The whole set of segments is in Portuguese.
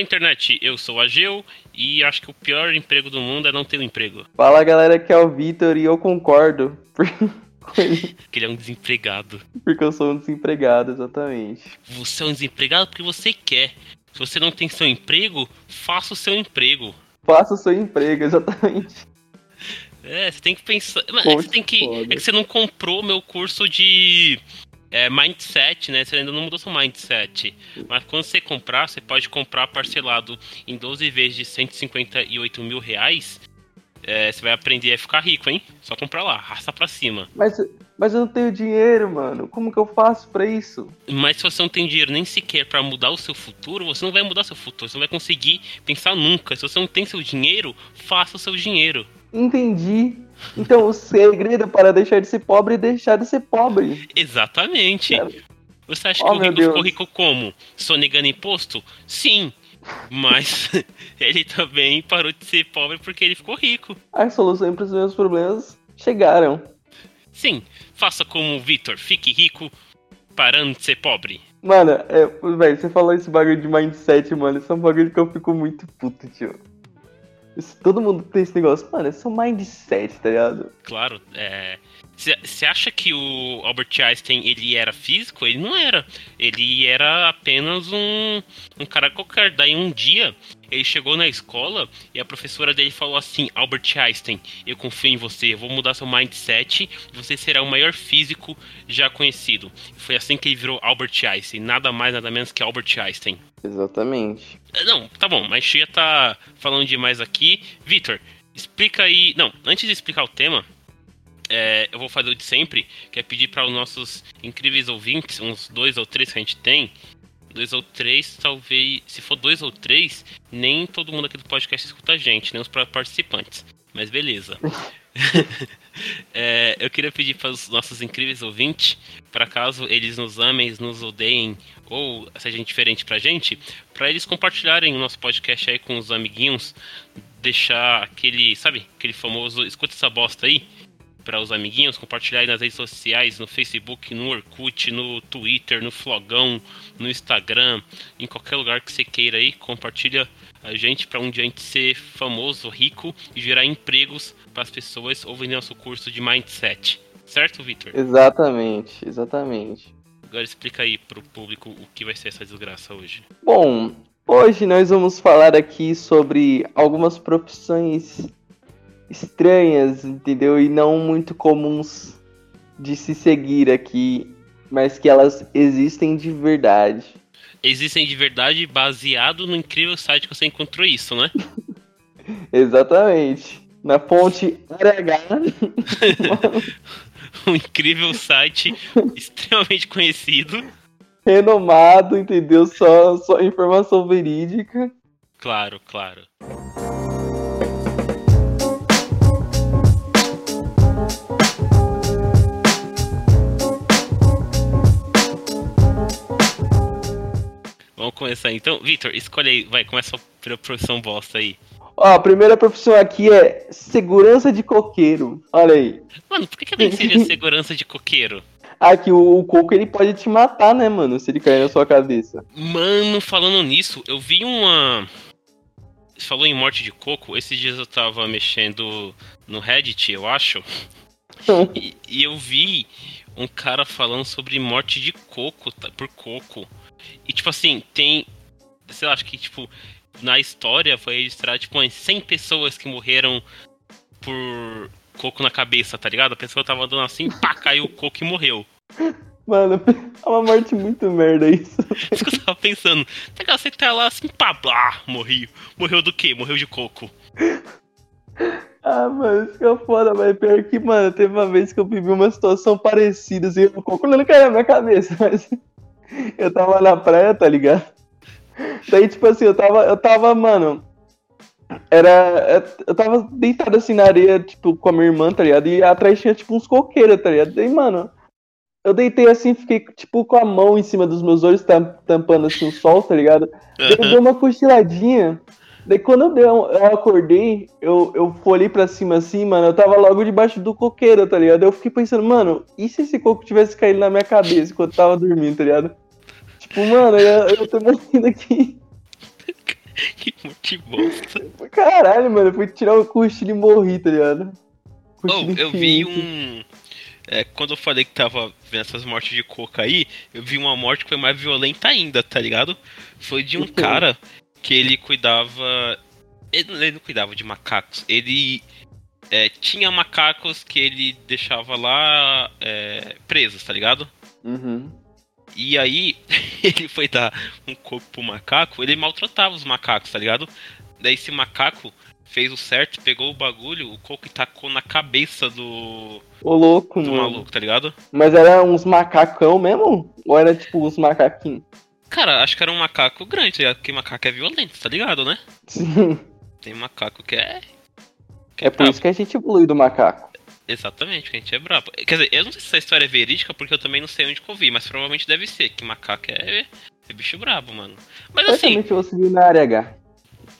Internet, eu sou a Geu e acho que o pior emprego do mundo é não ter um emprego. Fala galera, que é o Vitor e eu concordo. que ele é um desempregado. Porque eu sou um desempregado, exatamente. Você é um desempregado porque você quer. Se você não tem seu emprego, faça o seu emprego. Faça o seu emprego, exatamente. É, você tem que pensar. Mas é que, você tem que... é que você não comprou meu curso de é, mindset, né? Você ainda não mudou seu mindset. Mas quando você comprar, você pode comprar parcelado em 12 vezes de 158 mil reais. É, você vai aprender a ficar rico, hein? Só comprar lá, raça pra cima. Mas, mas eu não tenho dinheiro, mano. Como que eu faço pra isso? Mas se você não tem dinheiro nem sequer para mudar o seu futuro, você não vai mudar seu futuro. Você não vai conseguir pensar nunca. Se você não tem seu dinheiro, faça o seu dinheiro. Entendi. Então o segredo para deixar de ser pobre é deixar de ser pobre. Exatamente. Você acha oh, que o rico Deus. ficou rico como? Sonegando imposto? Sim. Mas ele também parou de ser pobre porque ele ficou rico. As soluções para os meus problemas chegaram. Sim, faça como o Victor, fique rico parando de ser pobre. Mano, é, velho, você falou esse bagulho de mindset, mano, isso é um bagulho que eu fico muito puto, tio. Todo mundo tem esse negócio. Mano, é só mindset, tá ligado? Claro, é. Você acha que o Albert Einstein ele era físico? Ele não era. Ele era apenas um, um cara qualquer. Daí um dia ele chegou na escola e a professora dele falou assim: Albert Einstein, eu confio em você, eu vou mudar seu mindset você será o maior físico já conhecido. Foi assim que ele virou Albert Einstein, nada mais, nada menos que Albert Einstein. Exatamente. É, não, tá bom, mas Chia tá falando demais aqui. Vitor, explica aí. Não, antes de explicar o tema é, eu vou fazer o de sempre, que é pedir para os nossos incríveis ouvintes, uns dois ou três que a gente tem, dois ou três, talvez, se for dois ou três, nem todo mundo aqui do podcast escuta a gente, nem os participantes. Mas beleza. é, eu queria pedir para os nossos incríveis ouvintes, para caso eles nos amem, nos odeiem ou seja diferente pra gente, para eles compartilharem o nosso podcast aí com os amiguinhos, deixar aquele, sabe, aquele famoso escuta essa bosta aí, para os amiguinhos, compartilhar aí nas redes sociais, no Facebook, no Orkut, no Twitter, no Flogão, no Instagram, em qualquer lugar que você queira aí, compartilha a gente para um dia a gente ser famoso, rico e gerar empregos para as pessoas ouvindo nosso curso de mindset. Certo, Victor? Exatamente, exatamente. Agora explica aí para o público o que vai ser essa desgraça hoje. Bom, hoje nós vamos falar aqui sobre algumas profissões estranhas, entendeu? E não muito comuns de se seguir aqui, mas que elas existem de verdade. Existem de verdade baseado no incrível site que você encontrou isso, né? Exatamente. Na fonte RH. um incrível site extremamente conhecido. Renomado, entendeu? Só, só informação verídica. Claro, claro. Começar então. Vitor, escolhe aí, vai, começa a profissão bosta aí. Ó, a primeira profissão aqui é segurança de coqueiro. Olha aí. Mano, por que, que alguém seria segurança de coqueiro? Ah, que o, o, coco ele pode te matar, né, mano? Se ele cair na sua cabeça. Mano, falando nisso, eu vi uma. Você falou em morte de coco. Esses dias eu tava mexendo no Reddit, eu acho. e, e eu vi um cara falando sobre morte de coco, tá, por coco. E, tipo assim, tem. Sei lá, acho que, tipo, na história foi registrado, tipo, umas 100 pessoas que morreram por coco na cabeça, tá ligado? A pessoa tava andando assim, pá, caiu o coco e morreu. Mano, é uma morte muito merda isso. Isso que eu tava pensando. Legal, você tá lá assim, pá, blá, morreu. Morreu do quê? Morreu de coco. Ah, mano, isso que é foda, mas pior que, mano, teve uma vez que eu vivi uma situação parecida, assim, o coco não caiu na minha cabeça, mas eu tava na praia, tá ligado? Daí, tipo assim, eu tava, eu tava, mano. Era. Eu tava deitado assim na areia, tipo, com a minha irmã, tá ligado? E atrás tinha, tipo, uns coqueiros, tá ligado? Daí, mano. Eu deitei assim, fiquei, tipo, com a mão em cima dos meus olhos, tampando assim o sol, tá ligado? Daí eu dei uma cochiladinha. Daí quando eu, dei, eu acordei, eu, eu olhei pra cima assim, mano, eu tava logo debaixo do coqueiro, tá ligado? Eu fiquei pensando, mano, e se esse coco tivesse caído na minha cabeça enquanto eu tava dormindo, tá ligado? Tipo, mano, eu, eu tô morrendo aqui. que bosta. Caralho, mano, eu fui tirar o cochilo e morri, tá ligado? Oh, eu vi um. é, quando eu falei que tava vendo essas mortes de coca aí, eu vi uma morte que foi mais violenta ainda, tá ligado? Foi de um O quê? Que ele cuidava. Ele, ele não cuidava de macacos, ele é, tinha macacos que ele deixava lá é, presos, tá ligado? Uhum. E aí, ele foi dar um corpo pro macaco, ele maltratava os macacos, tá ligado? Daí esse macaco fez o certo, pegou o bagulho, o coco e tacou na cabeça do, Ô louco, do mano. maluco, tá ligado? Mas era uns macacão mesmo? Ou era tipo uns macaquinhos? Cara, acho que era um macaco grande, tá? Porque macaco é violento, tá ligado, né? Sim. Tem macaco que é. Que É por brabo. isso que a gente evoluiu do macaco. Exatamente, que a gente é brabo. Quer dizer, eu não sei se essa história é verídica, porque eu também não sei onde que eu vi, mas provavelmente deve ser, que macaco é, é bicho brabo, mano. Mas assim, Certamente você viu na área H.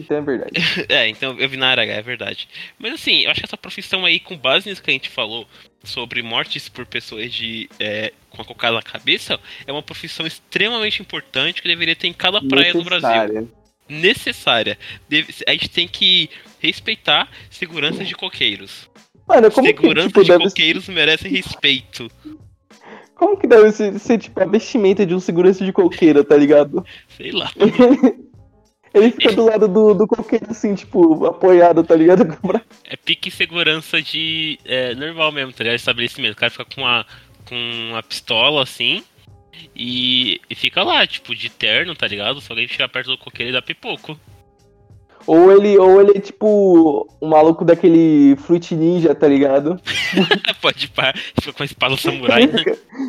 Então é verdade. É, então eu vi na área H, é verdade. Mas assim, eu acho que essa profissão aí, com base nisso que a gente falou sobre mortes por pessoas de é, com a cocada na cabeça, é uma profissão extremamente importante que deveria ter em cada praia do Brasil. Necessária. Deve- a gente tem que respeitar segurança de coqueiros. Mano, como que, segurança tipo, de coqueiros merecem respeito. como que deve ser, ser, tipo, a vestimenta de um segurança de coqueiro, tá ligado? Sei lá. Ele fica do lado do, do coqueiro, assim, tipo, apoiado, tá ligado? O É pique segurança de. É, normal mesmo, tá ligado? Estabelecimento. O cara fica com uma, com uma pistola assim. E, e fica lá, tipo, de terno, tá ligado? Se alguém chegar perto do coqueiro, ele dá pipoco. Ou ele, ou ele é tipo um maluco daquele Fruit Ninja, tá ligado? Pode pá, fica com a espada samurai, né?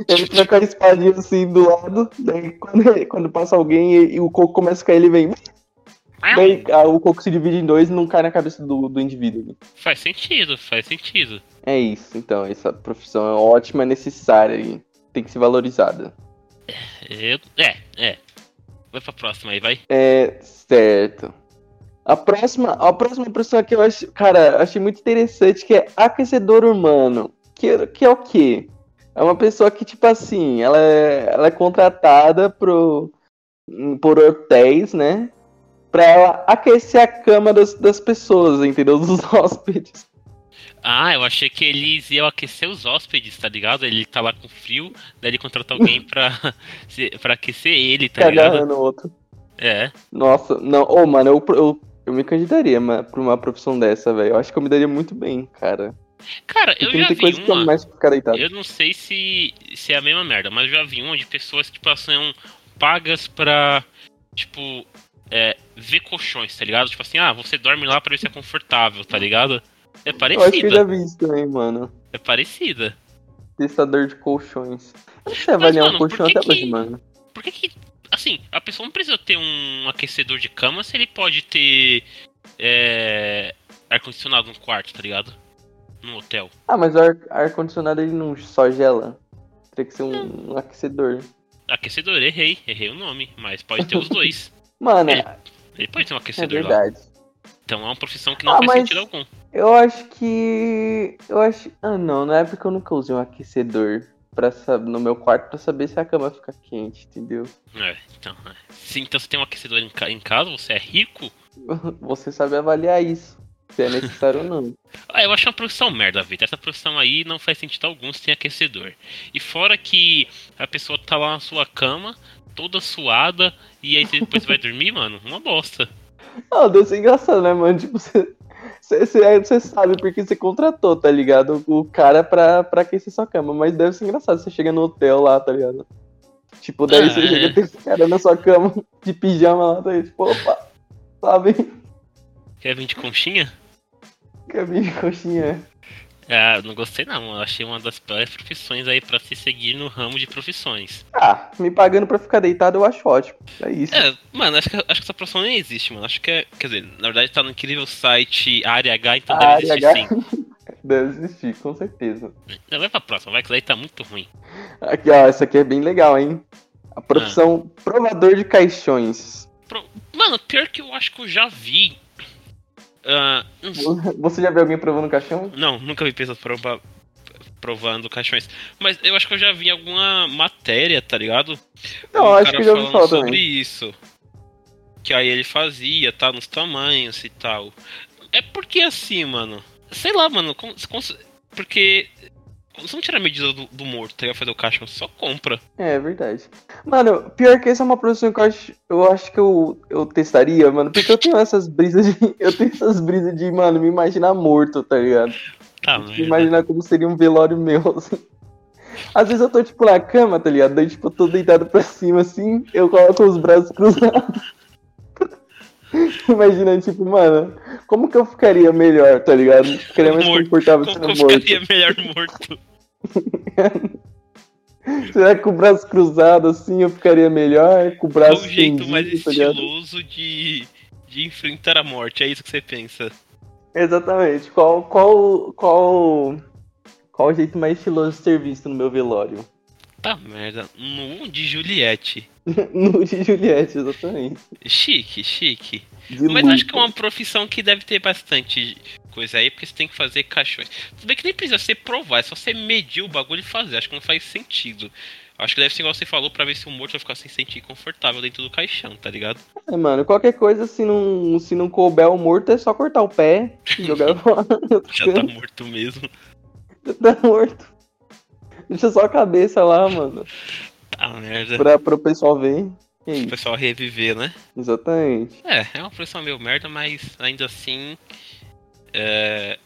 Ele fica com a espadinha assim do lado, daí quando, quando passa alguém e, e o coco começa a cair, ele vem. Daí ah, o coco se divide em dois e não cai na cabeça do, do indivíduo. Faz sentido, faz sentido. É isso, então, essa profissão é ótima, é necessária e tem que ser valorizada. Eu- é, é. Vai pra próxima aí, vai. É certo. A próxima, a próxima profissão que eu acho, cara, achei muito interessante que é aquecedor humano. Que, que é o quê? É uma pessoa que, tipo assim, ela é, ela é contratada pro, por hotéis, né? Pra ela aquecer a cama das, das pessoas, entendeu? Dos hóspedes. Ah, eu achei que eles iam aquecer os hóspedes, tá ligado? Ele tá lá com frio, daí ele contrata alguém pra, pra aquecer ele, tá ligado? Agarrando o outro. É. Nossa, não, ô, mano, eu, eu, eu me candidaria pra uma profissão dessa, velho. Eu acho que eu me daria muito bem, cara. Cara, eu já vi é uma. mais pra ficar deitado. Eu não sei se, se é a mesma merda, mas eu já vi uma de pessoas que tipo, são pagas pra, tipo, é, ver colchões, tá ligado? Tipo assim, ah, você dorme lá pra ver se é confortável, tá ligado? É Eu acho que eu já parecida, vi isso também, mano. é parecida. Testador de colchões. Avaliar mano, um colchão até hoje, mano. Por que que, assim, a pessoa não precisa ter um aquecedor de cama se ele pode ter é, ar-condicionado no quarto, tá ligado? No hotel. Ah, mas o ar- ar-condicionado ele não só gela. Teria que ser um, um aquecedor. Aquecedor, errei, errei o nome, mas pode ter os dois. Mano, é, Ele pode ter um aquecedor lá. verdade. Então é uma profissão que não Ah, faz sentido algum. Eu acho que. Eu acho. Ah, não, não é porque eu nunca usei um aquecedor pra, no meu quarto pra saber se a cama fica quente, entendeu? É, então, é. Se então você tem um aquecedor em, ca- em casa, você é rico? Você sabe avaliar isso. Se é necessário ou não. Ah, eu acho uma profissão merda, Vitor. Essa profissão aí não faz sentido algum se tem aquecedor. E fora que a pessoa tá lá na sua cama, toda suada, e aí você depois vai dormir, mano, uma bosta. Não, deve ser engraçado, né, mano? Tipo, você. Você, sabe porque você contratou, tá ligado? O cara pra, pra aquecer sua cama. Mas deve ser engraçado. Você chega no hotel lá, tá ligado? Tipo, daí Ah, você é. chega tem esse cara na sua cama de pijama lá, tá aí, tipo, opa, sabe? Quer vir de conchinha? Caminho de coxinha. Ah, não gostei não. Eu achei uma das piores profissões aí pra se seguir no ramo de profissões. Ah, me pagando pra ficar deitado eu acho ótimo. É isso. É, mano, acho que, acho que essa profissão nem existe, mano. Acho que é. Quer dizer, na verdade tá no incrível site Área H, então A deve área existir H. sim. Deve existir, com certeza. Não, Vai pra próxima, vai que daí tá muito ruim. Aqui, ó, essa aqui é bem legal, hein? A profissão provador de caixões. Pro- Mano, pior que eu acho que eu já vi. Ah, Você já viu alguém provando caixão? não, nunca vi pessoas prova- provando caixões. Mas eu acho que eu já vi alguma matéria, tá ligado? Não, Um acho que já ouvi falar sobre também. isso. Que aí ele fazia, tá? Nos tamanhos e tal. É porque assim, mano. Sei lá, mano. como- como- porque. Você não tira a medida do, do morto, tá ligado? Fazer o você só compra. É, é verdade. Mano, pior que essa é uma profissão que eu acho, eu acho que eu, eu testaria, mano. Porque eu tenho essas brisas de. Eu tenho essas brisas de, mano, me imaginar morto, tá ligado? Tá, Me merda. imaginar como seria um velório meu, assim. Às vezes eu tô, tipo, na cama, tá ligado? Daí, tipo, eu tô deitado pra cima, assim, eu coloco os braços cruzados. Imaginando, tipo, mano, como que eu ficaria melhor, tá ligado? Ficaria mais Morto. confortável Como sendo que eu morto. ficaria melhor morto? Será que com o braço cruzado, assim, eu ficaria melhor? Com o braço o jeito mais tá estiloso de, de enfrentar a morte? É isso que você pensa. Exatamente. Qual, qual, qual, qual o jeito mais estiloso de ser visto no meu velório? Tá merda. Nu de Juliette. no de Juliette, exatamente. Chique, chique. De Mas acho que é uma profissão que deve ter bastante coisa aí, porque você tem que fazer caixões. Tudo bem que nem precisa você provar, é só você medir o bagulho e fazer. Acho que não faz sentido. Acho que deve ser igual você falou pra ver se o morto vai ficar se sentir confortável dentro do caixão, tá ligado? É, mano, qualquer coisa, se não, se não couber o morto, é só cortar o pé e jogar fora. Já tá morto mesmo. tá morto. Deixa só a cabeça lá, mano. Tá merda. Pra, pro pessoal ver. É O pessoal reviver, né? exatamente. É, é uma profissão meio merda, mas ainda assim. É,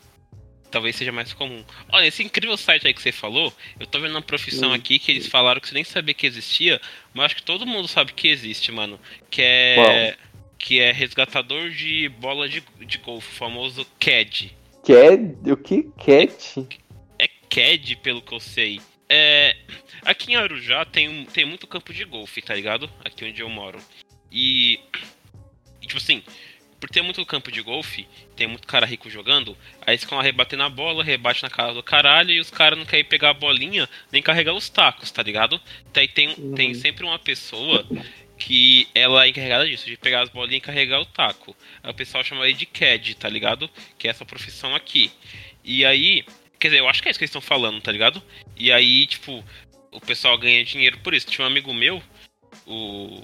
talvez seja mais comum. Olha, esse incrível site aí que você falou, eu tô vendo uma profissão Hum. aqui que eles falaram que você nem sabia que existia, mas acho que todo mundo sabe que existe, mano. Que é. Que é resgatador de bola de, de golfe, o famoso CAD. Cat? O que? Cat? É CAD, pelo que eu sei. É, aqui em Arujá tem, tem muito campo de golfe, tá ligado? Aqui onde eu moro. E, e, tipo assim, por ter muito campo de golfe, tem muito cara rico jogando, aí eles ficam lá rebatendo a bola, rebate na cara do caralho e os caras não querem pegar a bolinha nem carregar os tacos, tá ligado? Daí tem, tem Uhum. sempre uma pessoa que ela é encarregada disso, de pegar as bolinhas e carregar o taco. Aí o pessoal chama ele de CAD, tá ligado? Que é essa profissão aqui. E aí, quer dizer, eu acho que é isso que eles estão falando, tá ligado? E aí, tipo, o pessoal ganha dinheiro por isso. Tinha um amigo meu, o.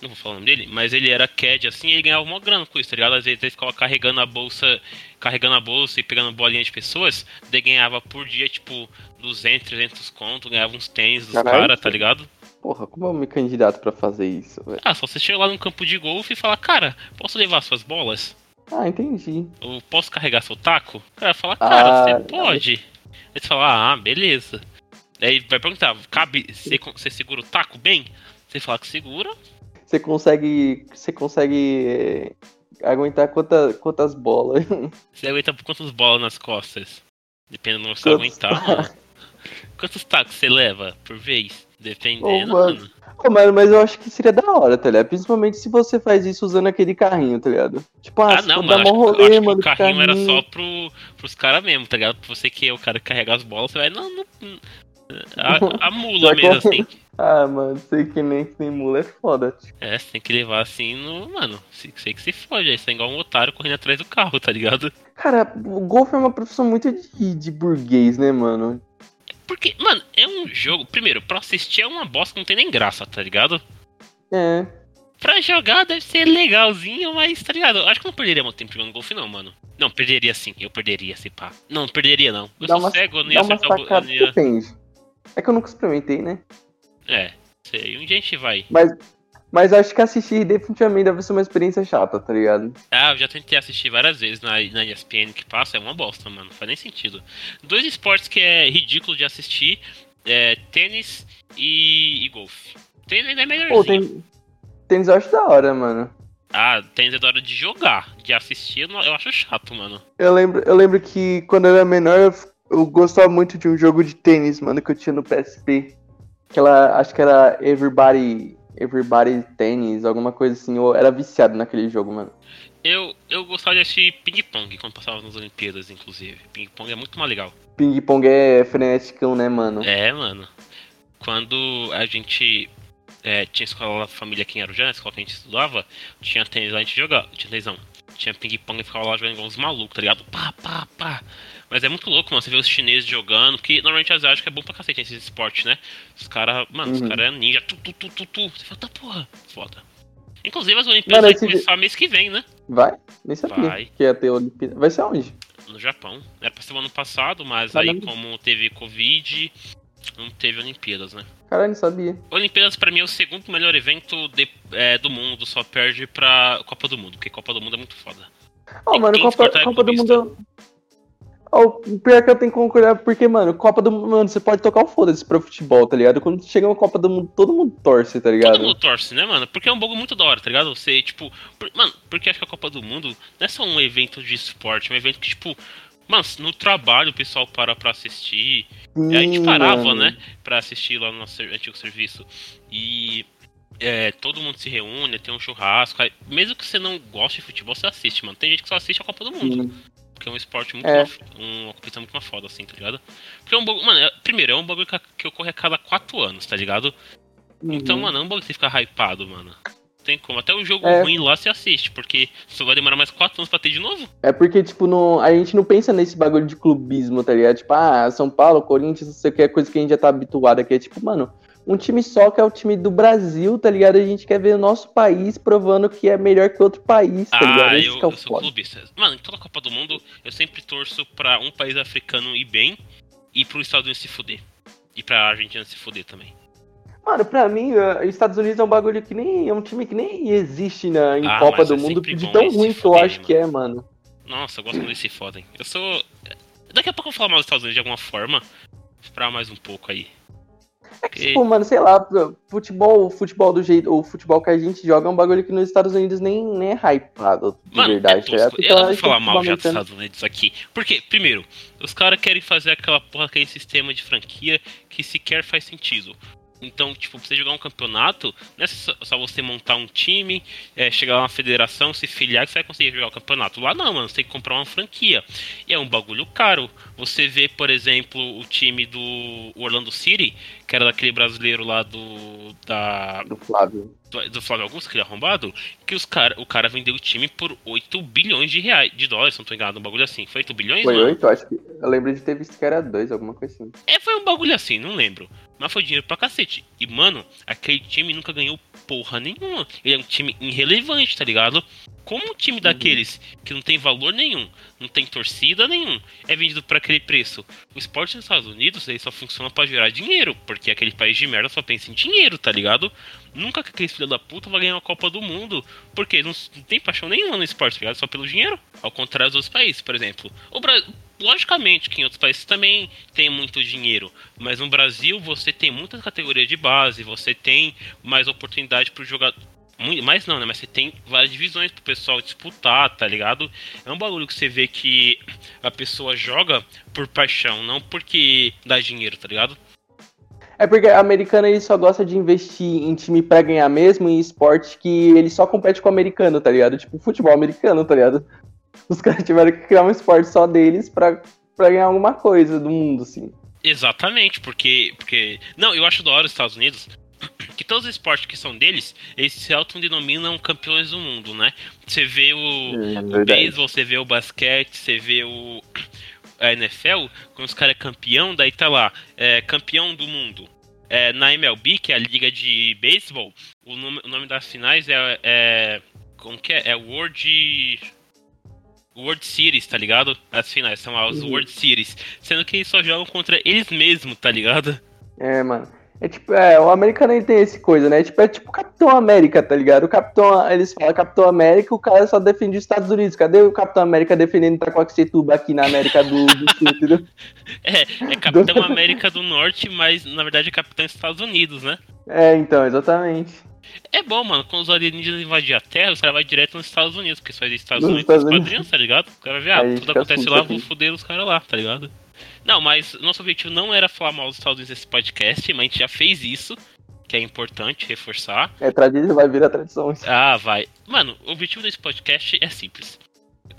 Não vou falar o nome dele, mas ele era CAD assim e ele ganhava uma grana com isso, tá ligado? Às vezes ele ficava carregando a bolsa, carregando a bolsa e pegando bolinha de pessoas, daí ganhava por dia, tipo, 200, 300 conto, ganhava uns tênis dos caras, tá ligado? Porra, como eu me candidato pra fazer isso, velho? Ah, só você chega lá num campo de golfe e fala, cara, posso levar suas bolas? Ah, entendi. Ou posso carregar seu taco? O cara fala, cara, Ah, você pode. Aí você fala, ah, beleza. Aí vai perguntar, cabe, você, você segura o taco bem? Você fala que segura, Você consegue. Você consegue. é, aguentar quanta, quantas bolas? você aguenta quantas bolas nas costas? Dependendo do que você aguentar, mano. Quantos tacos você leva por vez? Dependendo, Ô, mano. mano. Pô, mano, mas eu acho que seria da hora, tá ligado? Principalmente se você faz isso usando aquele carrinho, tá ligado? Tipo, ah, Ah, não, mano. Acho, que- rolê, acho que mano, o de carrinho era só pro, pros caras mesmo, tá ligado? Pra você que é o cara que carrega as bolas, você vai. Não, não. A, a mula mesmo, que- assim. Ah, mano, sei que nem que nem mula é foda. Tipo. É, você tem que levar assim no. Mano, se- sei que se fode. Aí você é igual um otário correndo atrás do carro, tá ligado? Cara, o golfe é uma profissão muito de, de burguês, né, mano? Porque, mano, é um jogo. Primeiro, pra assistir é uma bosta que não tem nem graça, tá ligado? É. Pra jogar deve ser legalzinho, mas tá ligado? Eu Acho que não perderia muito tempo jogando golfe, não, mano. Não, perderia sim, eu perderia, se pá. Não, perderia não. Eu Dá sou uma, cego, eu não ia acertar o não ia-. É que eu nunca experimentei, né? É, sei. Um dia a gente vai. Mas, mas acho que assistir definitivamente deve ser uma experiência chata, tá ligado? Ah, eu já tentei assistir várias vezes na, na ESPN que passa, é uma bosta, mano. Não faz nem sentido. Dois esportes que é ridículo de assistir é tênis e, e golfe. Tênis ainda é melhorzinho. Pô, tem. Tênis eu acho da hora, mano. Ah, tênis é da hora de jogar. De assistir eu, acho chato, mano. Eu lembro, eu lembro que quando eu era menor, eu, eu gostava muito de um jogo de tênis, mano, que eu tinha no PSP. Aquela, acho que era Everybody, Everybody Tennis, alguma coisa assim. Eu era viciado naquele jogo, mano. Eu, eu gostava de assistir ping-pong quando passava nas Olimpíadas, inclusive. Ping-pong é muito mais legal. Ping pong é freneticão, né, mano? É, mano. Quando a gente é, tinha escola da família aqui em Arujá, na escola que a gente estudava, tinha tênis lá, a gente jogava, tinha tênis não. Tinha ping-pong e ficava lá jogando igual uns malucos, tá ligado? Pá, pá, pá. Mas é muito louco, mano. Você vê os chineses jogando, porque normalmente asiático é bom pra cacete esses esportes, né? Os caras, mano, os Uhum. caras é ninja, tu, tu, tu, tu, tu. Você fala, tá porra, foda. Inclusive as Olimpíadas Mano, vai esse- começar mês que vem, né? Vai? Nem sabia Vai. que ia ter Olimpíada. Vai ser onde? No Japão. Era pra ser o ano passado, mas Caramba. aí como teve Covid, não teve Olimpíadas, né? Caralho, não sabia. Olimpíadas pra mim é o segundo melhor evento de- é, do mundo, só perde pra Copa do Mundo, porque Copa do Mundo é muito foda. Ó, Tem- mano, que Copa, disputar Copa do. Mundo. O pior que eu tenho que concordar, porque, mano, Copa do Mundo, mano, você pode tocar o foda-se pro futebol, tá ligado? Quando chega uma Copa do Mundo, todo mundo torce, tá ligado? Todo mundo torce, né, mano? Porque é um bagulho muito da hora, tá ligado? Você, tipo. por- mano, porque acho que a Copa do Mundo não é só um evento de esporte, é um evento que, tipo. Mano, no trabalho o pessoal para pra assistir. Sim, a gente parava, mano. né? Pra assistir lá no nosso antigo serviço. E. é, todo mundo se reúne, tem um churrasco. aí- mesmo que você não goste de futebol, você assiste, mano. Tem gente que só assiste a Copa do Mundo. Sim. Porque é um esporte muito. É. uma competição muito mais foda, assim, tá ligado? Porque é um bagulho. Mano, é- primeiro, é um bagulho que, que ocorre a cada quatro anos, tá ligado? Então, Uhum. mano, é um bagulho que você fica hypado, mano. Tem como. Até o jogo É. ruim lá você assiste, porque só vai demorar mais quatro anos pra ter de novo. É porque, tipo, não, a gente não pensa nesse bagulho de clubismo, tá ligado? Tipo, ah, São Paulo, Corinthians, não sei o que, é coisa que a gente já tá habituado aqui. É tipo, mano, um time só que é o time do Brasil, tá ligado? A gente quer ver o nosso país provando que é melhor que outro país, tá ligado? Ah, Esse eu, é eu sou clubista. Mano, em toda a Copa do Mundo, eu sempre torço pra um país africano ir bem e pro Estados Unidos se fuder. E pra Argentina se fuder também. Mano, pra mim, uh, Estados Unidos é um bagulho que nem. É um time que nem existe na, em Ah, Copa do é Mundo de tão ruim que eu acho que é, mano. Nossa, eu gosto quando eles se fodem. Eu sou. Daqui a pouco eu vou falar mal dos Estados Unidos de alguma forma. Esperar mais um pouco aí. É que, tipo, mano, sei lá, futebol, futebol do jeito, o futebol que a gente joga é um bagulho que nos Estados Unidos nem, nem é hypado, de Mano, verdade. é tá ligado? tosco. Eu não vou é falar mal já dos. Estados Unidos aqui. Porque, primeiro, os caras querem fazer aquela porra, aquele sistema de franquia que sequer faz sentido. Então, tipo, pra você jogar um campeonato, não é só, só você montar um time, é, chegar lá na federação, se filiar que você vai conseguir jogar o campeonato. Lá não, mano, você tem que comprar uma franquia. E é um bagulho caro. Você vê, por exemplo, o time do Orlando City, que era daquele brasileiro lá do. da Do Flávio. do, do Flávio Augusto, aquele arrombado, que os cara, o cara vendeu o time por 8 bilhões de reais, de dólares, não tô enganado, um bagulho assim. Foi 8 bilhões, Foi mano? oito? Acho que. Eu lembro de ter visto que era dois, alguma coisa assim. É, foi um bagulho assim, não lembro. Mas foi dinheiro pra cacete. E, mano, aquele time nunca ganhou porra nenhuma. Ele é um time irrelevante, tá ligado? Como um time daqueles que não tem valor nenhum, não tem torcida nenhum, é vendido por aquele preço. O esporte nos Estados Unidos ele só funciona pra gerar dinheiro, porque aquele país de merda só pensa em dinheiro, tá ligado? Nunca que aquele filho da puta vai ganhar uma Copa do Mundo, porque não, não tem paixão nenhuma no esporte, tá ligado? Só pelo dinheiro. Ao contrário dos outros países, por exemplo. O Brasil, logicamente que em outros países também tem muito dinheiro, mas no Brasil você tem muitas categorias de base, você tem mais oportunidade pro jogador. Muito, mais não, né? Mas você tem várias divisões pro pessoal disputar, tá ligado? É um bagulho que você vê que a pessoa joga por paixão, não porque dá dinheiro, tá ligado? É porque a americana ele só gosta de investir em time pra ganhar mesmo, em esporte que ele só compete com o americano, tá ligado? Tipo, futebol americano, tá ligado? Os caras tiveram que criar um esporte só deles pra, pra ganhar alguma coisa do mundo, assim. Exatamente, porque, porque. Não, eu acho da hora os Estados Unidos que todos os esportes que são deles, eles se autodenominam campeões do mundo, né? Você vê o, É, o beisebol, você vê o basquete, você vê o. A NFL, quando os caras é campeão, daí tá lá, é, campeão do mundo. É, na MLB, que é a liga de beisebol, o nome, o nome das finais é, é. Como que é? É World. World Series, tá ligado? As finais são as Uhum. World Series. Sendo que eles só jogam contra eles mesmos, tá ligado? É, mano. É tipo, é, o americano ele tem esse coisa, né? Tipo, é tipo Capitão América, tá ligado? O Capitão, eles falam Capitão América, o cara só defende os Estados Unidos. Cadê o Capitão América defendendo Itacoaxetuba aqui na América do, do Sul, entendeu? É, é Capitão América do Norte, mas na verdade é Capitão Estados Unidos, né? É, então, exatamente. É bom, mano, quando os alienígenas invadem a Terra, os caras vão direto nos Estados Unidos, porque só existe Estados Nos Unidos Estados nos Unidos. quadrinhos, tá ligado? O cara vê, ah, Aí tudo fica acontece lá, vou foder os caras lá, tá ligado? Não, mas nosso objetivo não era falar mal dos Estados Unidos nesse podcast, mas a gente já fez isso, que é importante reforçar. É, tradição vai virar tradição. Ah, vai. Mano, o objetivo desse podcast é simples.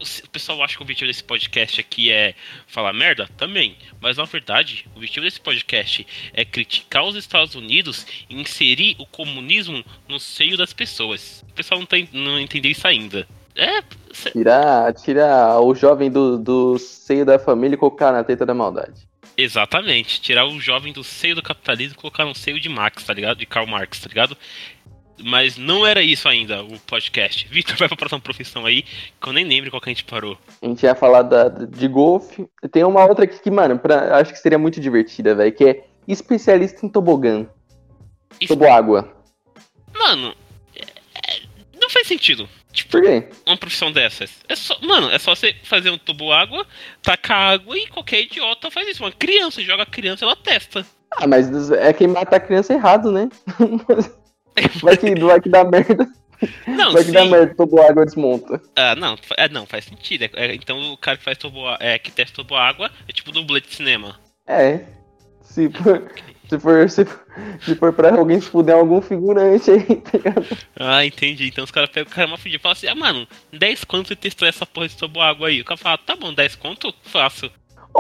O pessoal acha que o objetivo desse podcast aqui é falar merda? Também. Mas na verdade, o objetivo desse podcast é criticar os Estados Unidos e inserir o comunismo no seio das pessoas. O pessoal não, tá, não entendeu isso ainda. É. cê- Tirar, tirar o jovem do, do seio da família e colocar na teta da maldade. Exatamente. Tirar o jovem do seio do capitalismo e colocar no seio de Marx, tá ligado? De Karl Marx, tá ligado? Mas não era isso ainda, o podcast. Vitor, vai pra próxima profissão aí, que eu nem lembro qual que a gente parou. A gente ia falar da, de golfe. Tem uma outra aqui que, mano, pra, acho que seria muito divertida, velho, que é especialista em tobogã. Isso- Toboágua. Mano, é- é- não faz sentido. Tipo, Por quê? uma profissão dessas. É só, mano, é só você fazer um tubo água, tacar água e qualquer idiota faz isso. Uma criança joga a criança, ela testa. Ah, mas é quem mata a criança errado, né? Vai que, vai que dá merda. Não, Vai que sim. dá merda, toboágua desmonta. Ah, não, é, não, faz sentido. É- é, então o cara que faz tubo, é, que testa tubo água é tipo dublê de cinema. É. Se for, se for, se for, se for pra alguém se fuder algum figurante aí, tá ligado? Ah, entendi. Então os caras pegam o cara uma fudida e falam assim, ah, mano, 10 conto você testou essa porra de tubo água aí. O cara fala, tá bom, 10 conto, faço.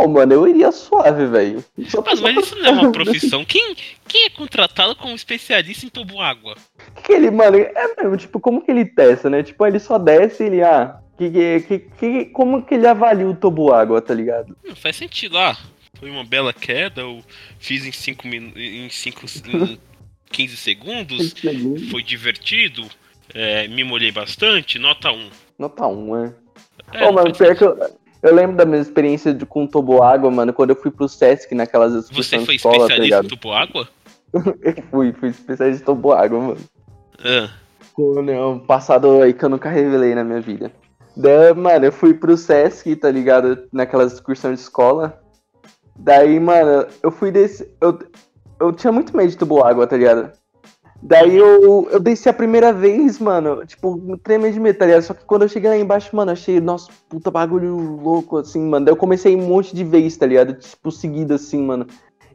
Ô, mano, eu iria suave, velho. Mas, mas isso não é uma profissão. Quem, quem é contratado como especialista em tubo água? que ele, mano, é mesmo, tipo, como que ele testa, né? Tipo, ele só desce e ele, ah, que, que, que, como que ele avalia o toboágua, tá ligado? Não faz sentido. Ah, foi uma bela queda, eu fiz em 5 minu... em 5 em 15 segundos, foi divertido, é, me molhei bastante, nota 1. Nota 1, né? É, Ô, não mano, pior que eu, eu lembro da minha experiência de, com toboágua, mano, quando eu fui pro Sesc naquelas Você excursões foi de escola, tá especialista ligado? em tubo água? Eu fui, fui especialista em toboágua, mano. Ah, né, um passado aí que eu nunca revelei na minha vida. Daí, mano, eu fui pro Sesc, tá ligado? Naquelas excursões de escola. Daí, mano, eu fui desse. Eu, eu tinha muito medo de toboágua, tá ligado? Daí eu, eu desci a primeira vez, mano, tipo, tremendo de medo, tá ligado? Só que quando eu cheguei lá embaixo, mano, achei, nossa, puta bagulho louco, assim, mano. Daí eu comecei um monte de vez, tá ligado? Tipo, seguido, assim, mano.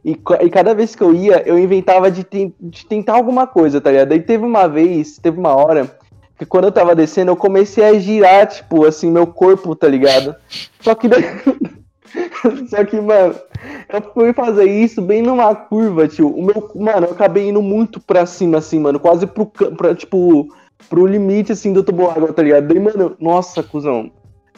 E, e cada vez que eu ia, eu inventava de, ten- de tentar alguma coisa, tá ligado? Daí teve uma vez, teve uma hora, que quando eu tava descendo, eu comecei a girar, tipo, assim, meu corpo, tá ligado? Só que daí... Só que, mano, eu fui fazer isso bem numa curva, tio. O meu, mano, eu acabei indo muito pra cima, assim, mano. Quase pro, pra, tipo, pro limite, assim, do toboágua, tá ligado? Daí, mano, nossa, cuzão.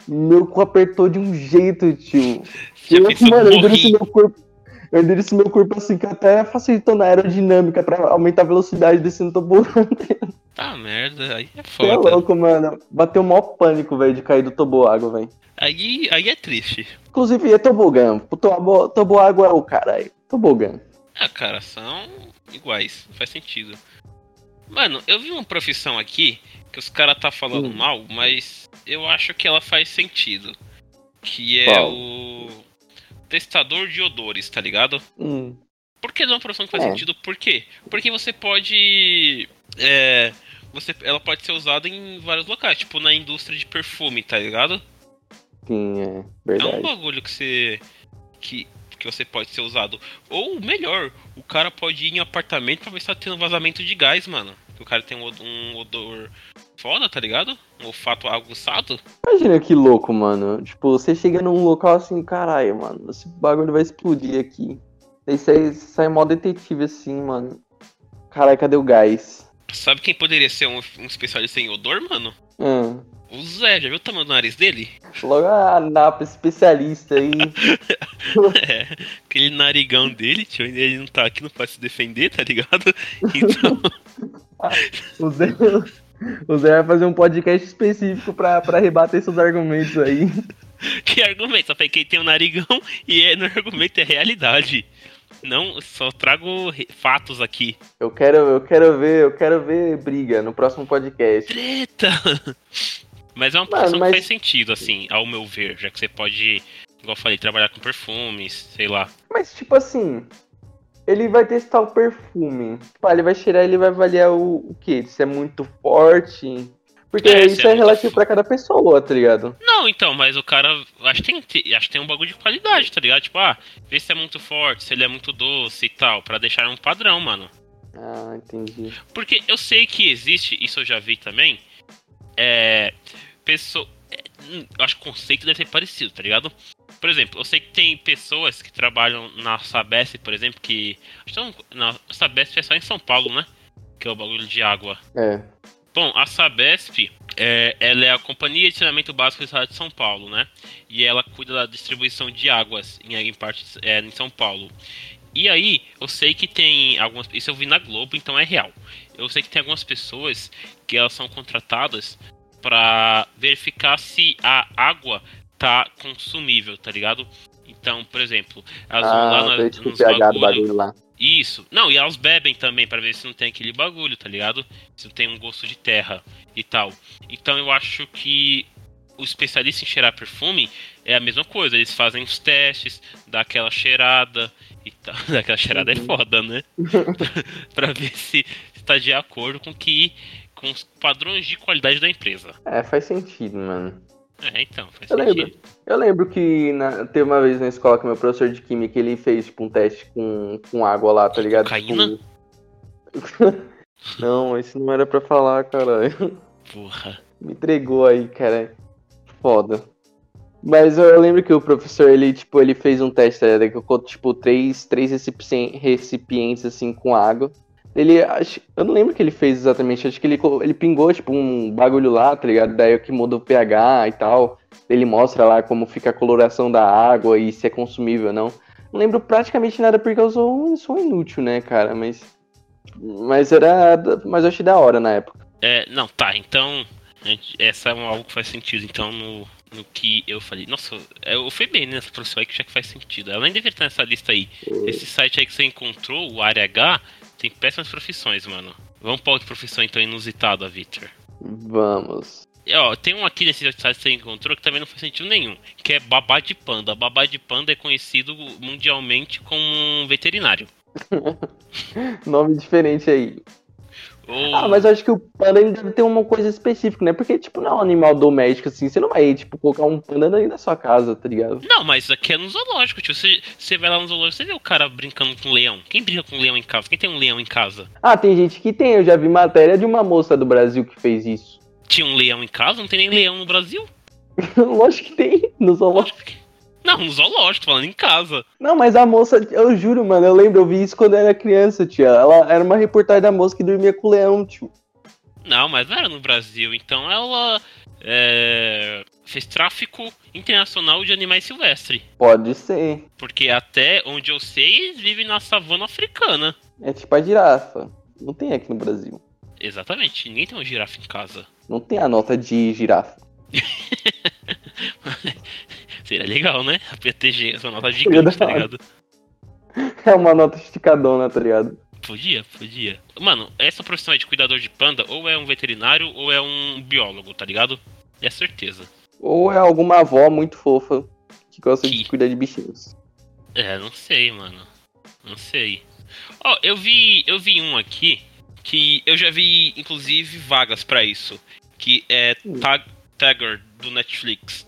Meu cu apertou de um jeito, tio. já Eu, mano, eu meu corpo. Eu endureci meu corpo assim, que até facilitou na aerodinâmica pra aumentar a velocidade descendo toboágua. Tá merda, aí é Você é foda. louco, mano. Bateu o maior pânico, velho, de cair do toboágua, velho. Aí, aí é triste. Inclusive, é tobogã. Toboágua é o caralho. Tobogã. Ah, cara, são iguais, não faz sentido. Mano, eu vi uma profissão aqui que os caras tá falando Hum. mal, mas eu acho que ela faz sentido. Que é Qual? o testador de odores, tá ligado? Hum. Por que não é uma profissão que faz É. sentido? Por quê? Porque você pode. É, você, ela pode ser usada em vários locais, tipo na indústria de perfume, tá ligado? Sim, é É um verdade. bagulho que você. Que, que você pode ser usado. Ou melhor, o cara pode ir em apartamento pra ver se tá tendo vazamento de gás, mano. Que o cara tem um, od- odor foda, tá ligado? Um olfato aguçado. Imagina que louco, mano. Tipo, você chega num local assim, caralho, mano. Esse bagulho vai explodir aqui. Aí sai, sai mó detetive assim, mano. Caralho, cadê o gás? Sabe quem poderia ser um, um especialista em odor, mano? Ah, O Zé, já viu o tamanho do nariz dele? logo a napa especialista aí. É, aquele narigão dele, tio, ele não tá aqui, não pode se defender, tá ligado? Então, o, Zé, o Zé vai fazer um podcast específico pra, pra rebater seus argumentos aí. que argumento? Só falei que ele tem um narigão e é, no argumento é realidade. Não, só trago fatos aqui. Eu quero, eu quero ver, eu quero ver briga no próximo podcast. Treta! Mas é uma profissão mas- que faz sentido, assim, ao meu ver, já que você pode, igual eu falei, trabalhar com perfumes, sei lá. Mas, tipo assim, ele vai testar o perfume. Tipo, ah, ele vai cheirar ele vai avaliar o, o quê? Se é muito forte. Porque É, isso é é, relativo pra cada pessoa, tá ligado? Não, então, mas o cara. Acho que tem, acho que tem um bagulho de qualidade, tá ligado? Tipo, ah, vê se é muito forte, se ele é muito doce e tal, pra deixar um padrão, mano. Ah, entendi. Porque eu sei que existe, isso eu já vi também. É. Pessoa. é, hum, acho que o conceito deve ser parecido, tá ligado? Por exemplo, eu sei que tem pessoas que trabalham na Sabesp, por exemplo, que. Acho que não- na Sabesp é só em São Paulo, né? Que é o bagulho de água. É. Bom, a Sabesp, é, ela é a Companhia de Saneamento Básico do Estado de São Paulo, né? E ela cuida da distribuição de águas em, em parte é, em São Paulo. E aí, eu sei que tem algumas. Isso eu vi na Globo, então é real. eu sei que tem algumas pessoas que elas são contratadas para verificar se a água tá consumível, tá ligado? Então, por exemplo, elas ah, vão lá na, nos do bagulho, bagulho lá. isso. Não, e elas bebem também para ver se não tem aquele bagulho, tá ligado? Se não tem um gosto de terra e tal. Então eu acho que o especialista em cheirar perfume é a mesma coisa. Eles fazem os testes, dá aquela cheirada e tal. Aquela cheirada é Uhum. foda, né? pra ver se está de acordo com que com os padrões de qualidade da empresa. É, faz sentido, mano. É, então, faz Eu sentido. lembro. Eu lembro que na- teve uma vez na escola que meu professor de química ele fez tipo, um teste com, com água lá, tá ligado? Cocaína? Tipo... não, isso não era pra falar, caralho. Porra. Me entregou aí, cara. Foda. Mas eu lembro que o professor, ele, tipo, ele fez um teste, ligado? Que colocou, tipo, três, três recipien- recipientes, assim, com água. Ele, acho, eu não lembro o que ele fez exatamente, acho que ele, ele pingou, tipo, um bagulho lá, tá ligado? Daí o que muda o pH e tal. Ele mostra lá como fica a coloração da água e se é consumível ou não. Não lembro praticamente nada porque eu sou, um- sou inútil, né, cara? Mas. Mas era. Mas eu achei da hora na época. É, não, tá, então. Essa é algo que faz sentido, então, no, no que eu falei. Nossa, eu fui bem nessa profissão aí que já que faz sentido. Ela nem deveria estar nessa lista aí. Esse site aí que você encontrou, o Área H, tem péssimas profissões, mano. Vamos pra outra profissão então inusitada, Victor. Vamos. E, ó, tem um aqui nesse site que você encontrou que também não faz sentido nenhum, que é babá de panda. Babá de panda é conhecido mundialmente como um veterinário. Nome diferente aí. Ou... Ah, mas eu acho que o panda ele deve ter uma coisa específica, né? Porque, tipo, não é um animal doméstico, assim. Você não vai, tipo, colocar um panda dentro da sua casa, tá ligado? Não, mas isso aqui é no zoológico, tio. Você, você vai lá no zoológico, você vê o cara brincando com um leão. Quem brinca com um leão em casa? Quem tem um leão em casa? Ah, tem gente que tem. Eu já vi matéria de uma moça do Brasil que fez isso. Tinha um leão em casa? Não tem nem leão no Brasil? Lógico que tem, no zoológico. Não, no zoológico, tô falando em casa. Não, mas a moça, eu juro, mano, eu lembro, eu vi isso quando eu era criança, tia. Ela era uma reportagem da moça que dormia com o leão, tio. Não, mas não era no Brasil. Então ela é, fez tráfico internacional de animais silvestres. Pode ser. Porque até onde eu sei, eles vivem na savana africana. É tipo a girafa. Não tem aqui no Brasil. Exatamente, ninguém tem uma girafa em casa. Não tem a nota de girafa. Seria legal, né? A PTG, essa nota gigante, tá ligado? É uma nota esticadona, tá ligado? Podia, podia. Mano, essa profissão aí de cuidador de panda, ou é um veterinário ou é um biólogo, tá ligado? É certeza. Ou é alguma avó muito fofa que gosta Que- de cuidar de bichinhos. É, não sei, mano. Não sei. Ó, eu vi, eu vi um aqui que eu já vi inclusive vagas pra isso, que é Tag Tagger do Netflix.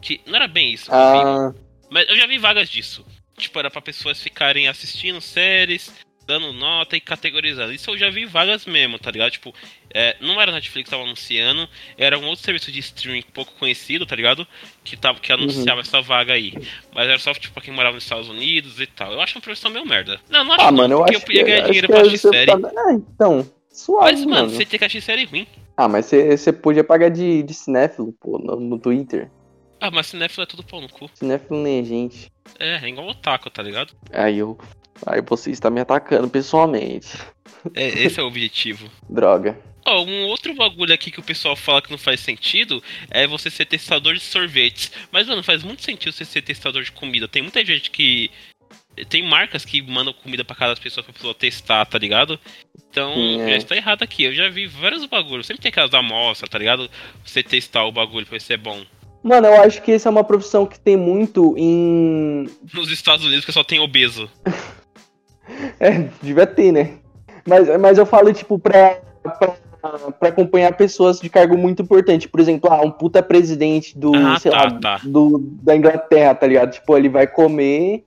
Que não era bem isso Ah, mas eu já vi vagas disso. Tipo, era pra pessoas ficarem assistindo séries, dando nota e categorizando. Isso eu já vi vagas mesmo, tá ligado? Tipo, é, não era Netflix que tava anunciando, era um outro serviço de streaming pouco conhecido, tá ligado? Que, tava, que anunciava essa vaga aí. Mas era só, tipo, pra quem morava nos Estados Unidos e tal. Eu acho uma profissão meio merda. Não, não acho ah não, mano, eu acho eu podia ganhar dinheiro pra assistir série. tá- Ah, então, suave, Mas, mano, mano. você tem que assistir série ruim. Ah, mas você, você podia pagar de, de cinéfilo, pô, no, no Twitter. Ah, mas cinéfilo é tudo pau no cu. Cinéfilo nem é gente. É, é igual otaku, tá ligado? Aí eu... Aí você está me atacando pessoalmente. É, esse é o objetivo. Droga. Ó, um outro bagulho aqui que o pessoal fala que não faz sentido é você ser testador de sorvetes. Mas, mano, faz muito sentido você ser testador de comida. Tem muita gente que. Tem marcas que mandam comida pra cada pessoa pra pessoa testar, tá ligado? Então, Sim, é. já está errado aqui. Eu já vi vários bagulhos. Sempre tem aquelas da amostra, tá ligado? Você testar o bagulho pra ver se é bom. Mano, eu acho que essa é uma profissão que tem muito em. Nos Estados Unidos que só tem obeso. É, devia ter, né? Mas, mas eu falo, tipo, pra, pra, pra acompanhar pessoas de cargo muito importante. Por exemplo, ah, um puta presidente do, Ah, sei tá, lá, tá. do, da Inglaterra, tá ligado? Tipo, ele vai comer.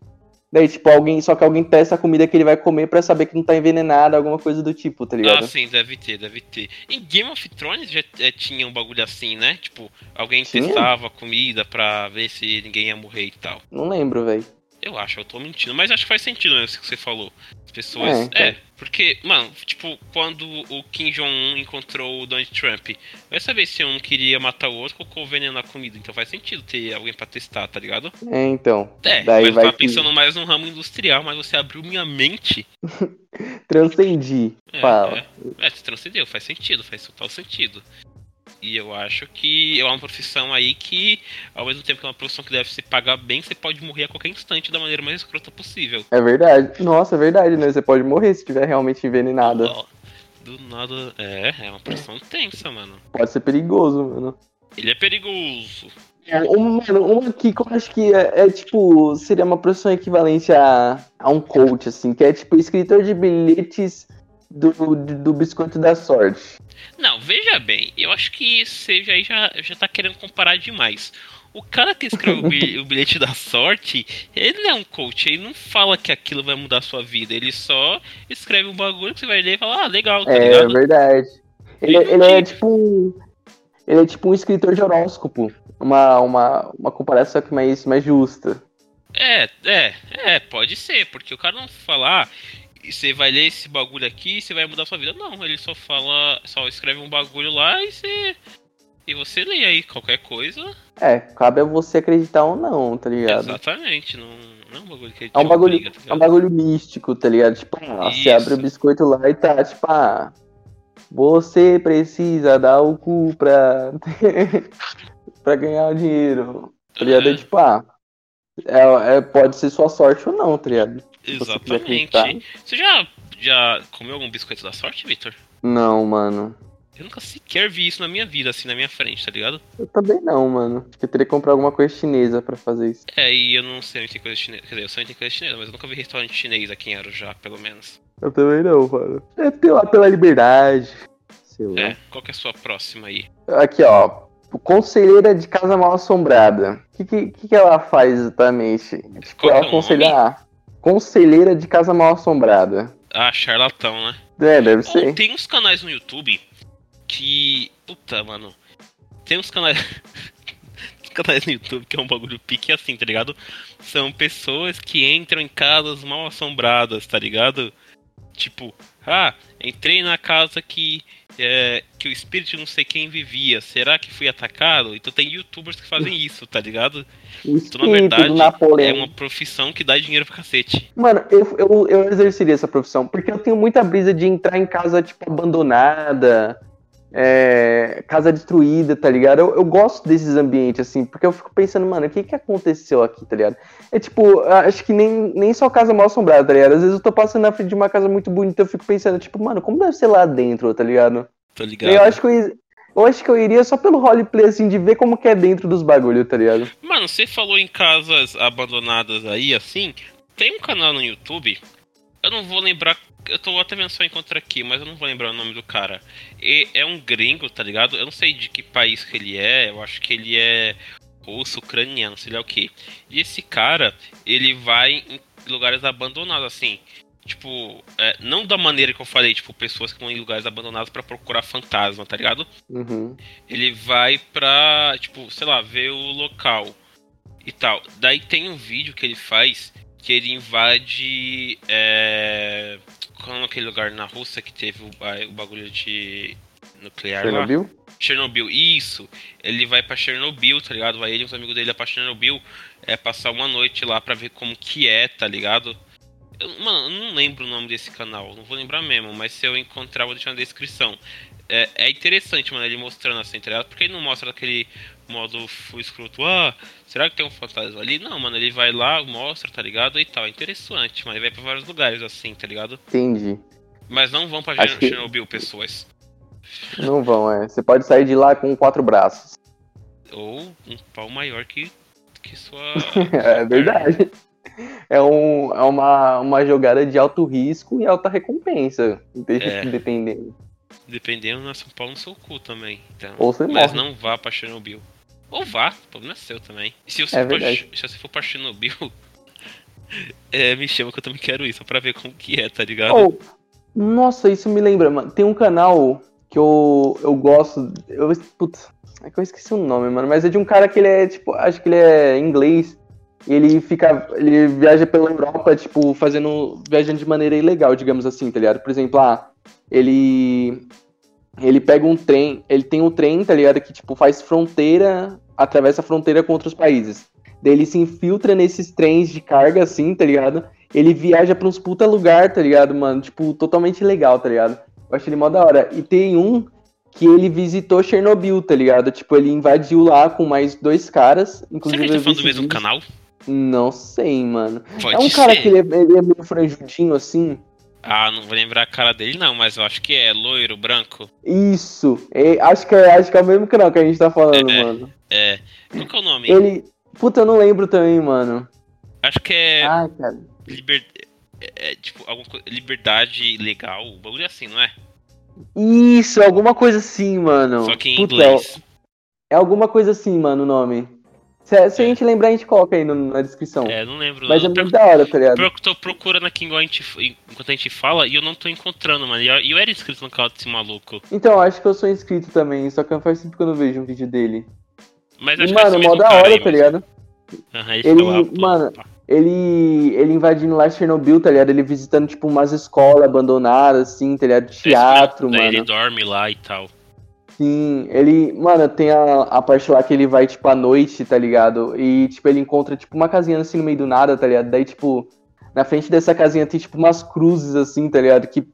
Daí, tipo, alguém. Só que alguém testa a comida que ele vai comer pra saber que não tá envenenada, alguma coisa do tipo, tá Ah, ligado? sim, deve ter, deve ter. Em Game of Thrones já é, tinha um bagulho assim, né? Tipo, alguém Tinha? testava a comida pra ver se ninguém ia morrer e tal. Não lembro, velho. Eu acho, eu tô mentindo, mas acho que faz sentido mesmo isso que você falou. As pessoas. É, então. É, porque, mano, tipo, quando o Kim Jong-un encontrou o Donald Trump, vai saber se um queria matar o outro ou colocou veneno na comida. Então faz sentido ter alguém pra testar, tá ligado? É, então. É, Daí mas eu vai tava que- pensando mais no ramo industrial, mas você abriu minha mente. Transcendi. É, Fala. é, é, você transcendeu, faz sentido, faz total sentido. E eu acho que é uma profissão aí que, ao mesmo tempo que é uma profissão que deve se pagar bem, você pode morrer a qualquer instante da maneira mais escrota possível. É verdade. Nossa, é verdade, né? Você pode morrer se estiver realmente envenenado. Do nada. É, é uma profissão tensa, mano. Pode ser perigoso, mano. Ele é perigoso. É, uma, mano, uma que eu acho que é, é, tipo, seria uma profissão equivalente a, a um coach, assim, que é tipo escritor de bilhetes do, do, biscoito da sorte. Não, veja bem, eu acho que você já, já, já tá querendo comparar demais. O cara que escreve o bilhete, da sorte, ele é um coach, ele não fala que aquilo vai mudar a sua vida, ele só escreve um bagulho que você vai ler e fala, ah, legal, tá É ligado? verdade. Ele, Ele ele é tipo um. Ele é tipo um escritor de horóscopo. Uma, uma, uma comparação que mais, mais justa. É, é, é, pode ser, porque o cara não fala, ah, você vai ler esse bagulho aqui e você vai mudar sua vida. Não, ele só fala, só escreve um bagulho lá e você. E você lê aí qualquer coisa. É, cabe a você acreditar ou não, tá ligado? Exatamente, não, não é um bagulho que É um bagulho, obriga, tá é um bagulho místico, tá ligado? Tipo, ah, você abre o biscoito lá e tá, tipo, ah, você precisa dar o cu pra, pra ganhar o dinheiro, tá ligado? É. tipo, ah, é, é- pode ser sua sorte ou não, tá ligado? Você Exatamente. acreditar. Você já, já comeu algum biscoito da sorte, Victor? Não, mano. Eu nunca sequer vi isso na minha vida, assim, na minha frente, tá ligado? Eu também não, mano. Acho que eu teria que comprar alguma coisa chinesa pra fazer isso. É, e eu não sei onde tem coisa chinesa. Quer dizer, eu sei onde tem coisa chinesa, mas eu nunca vi restaurante chinês aqui em Arujá, pelo menos. Eu também não, mano. É pela, pela liberdade. Sei lá. É, qual que é a sua próxima aí? Aqui, ó. Conselheira de casa mal assombrada. O que, que, que ela faz exatamente? Tipo, Qual é ela aconselha. Ah, Conselheira de casa mal assombrada. Ah, charlatão, né? É, deve Ou ser. tem uns canais no YouTube que. Puta, mano. Tem uns canais. uns canais no YouTube que é um bagulho pique assim, tá ligado? São pessoas que entram em casas mal assombradas, tá ligado? Tipo, ah, entrei na casa que. É, que o espírito não sei quem vivia. Será que fui atacado? Então tem youtubers que fazem isso, tá ligado? O Então, na verdade. É uma profissão que dá dinheiro pra cacete. Mano, eu, eu, eu exerceria essa profissão, porque eu tenho muita brisa de entrar em casa, tipo, abandonada, é, casa destruída, tá ligado? Eu, eu gosto desses ambientes, assim, porque eu fico pensando, mano, o que que aconteceu aqui, tá ligado? É tipo, acho que nem, nem só casa mal assombrada, tá ligado? Às vezes eu tô passando na frente de uma casa muito bonita, eu fico pensando, tipo, mano, como deve ser lá dentro, tá ligado? Tá ligado? Eu acho que eu, eu acho que eu iria só pelo roleplay, assim, de ver como que é dentro dos bagulho, tá ligado? Mano, você falou em casas abandonadas aí, assim. Tem um canal no YouTube. Eu não vou lembrar. Eu tô até vendo se eu encontro aqui, mas eu não vou lembrar o nome do cara. E é um gringo, tá ligado? Eu não sei de que país que ele é. Eu acho que ele é russo, ucraniano, sei lá o que. E esse cara, ele vai em lugares abandonados, assim. Tipo, é, não da maneira que eu falei, tipo, pessoas que vão em lugares abandonados pra procurar fantasma, tá ligado? Uhum. ele vai pra, tipo, sei lá, ver o local e tal. Daí tem um vídeo que ele faz que ele invade. É... Qual é aquele lugar na Rússia que teve o, o bagulho de nuclear lá? Chernobyl? Chernobyl, isso. Ele vai pra Chernobyl, tá ligado? Vai ele e os amigos dele pra Chernobyl é passar uma noite lá pra ver como que é, tá ligado? Eu, mano, eu não lembro o nome desse canal, não vou lembrar mesmo, mas se eu encontrar, vou deixar na descrição. É, é interessante, mano, ele mostrando assim, tá ligado? Porque ele não mostra aquele modo full escroto, ah, será que tem um fantasma ali? Não, mano, ele vai lá, mostra, tá ligado? E tal, é interessante, mano, ele vai pra vários lugares assim, tá ligado? Entendi. Mas não vão pra Acho que- Chernobyl, pessoas. Não vão, é. Você pode sair de lá com quatro braços. Ou um pau maior que, que sua. É verdade. É, um, é uma, uma jogada de alto risco e alta recompensa. É. Dependendo. Dependendo, nasce um pau no seu cu também. Então, Ou você mas morre. não vá pra Chernobyl. Ou vá, o problema é seu também. E se você, É for, pra, se você for pra Chernobyl, é, me chama que eu também quero ir, só pra ver como que é, tá ligado? Oh, nossa, isso me lembra, mano. Tem um canal que eu, eu gosto. Eu, putz, é que eu esqueci o nome, mano. Mas é de um cara que ele é, tipo, acho que ele é inglês. Ele fica. Ele viaja pela Europa, tipo, fazendo. viajando de maneira ilegal, digamos assim, tá ligado? Por exemplo, ah, ele. Ele pega um trem. Ele tem um trem, tá ligado? Que, tipo, faz fronteira. Atravessa a fronteira com outros países. Daí ele se infiltra nesses trens de carga, assim, tá ligado? ele viaja pra uns puta lugar, tá ligado, mano? Tipo, totalmente legal, tá ligado? Eu acho ele mó da hora. E tem um que ele visitou Chernobyl, tá ligado? Tipo, ele invadiu lá com mais dois caras. Inclusive, Será que ele tá do mesmo canal? Não sei, mano. Pode é um cara ser. que ele é, ele é meio franjudinho assim. Ah, não vou lembrar a cara dele não, mas eu acho que é loiro, branco. Isso. É, acho, que é, acho que é o mesmo canal que a gente tá falando, É. mano. É. Qual que é o nome? Ele. Puta, eu não lembro também, mano. Acho que é, Ai, cara. liber... é, é, tipo alguma coisa liberdade legal, um bagulho assim, não é? Isso, alguma coisa assim, mano. Só que em Puta, inglês. É alguma coisa assim, mano, o nome. Se, se a É. gente lembrar, a gente coloca aí no- na descrição. É, não lembro. Mas é não. muito da hora, tá ligado? Pior que eu tô procurando aqui igual a gente, enquanto a gente fala e eu não tô encontrando, mano. E eu, e eu era inscrito no canal desse maluco. Então, acho que eu sou inscrito também, só que faz tempo que eu não vejo um vídeo dele. Mas E, acho que é esse mano, mó mesmo da hora, aí, tá ligado? Aham, ele lá, mano. Ele, ele invadindo lá Chernobyl, tá ligado? Ele visitando, tipo, umas escolas abandonadas, assim, tá ligado? Esse Teatro, daí mano. Ele dorme lá e tal. Sim, ele, mano, tem a, a parte lá que ele vai, tipo, à noite, tá ligado? E, tipo, ele encontra, tipo, uma casinha assim no meio do nada, tá ligado? Daí, tipo, na frente dessa casinha tem, tipo, umas cruzes, assim, tá ligado? Que,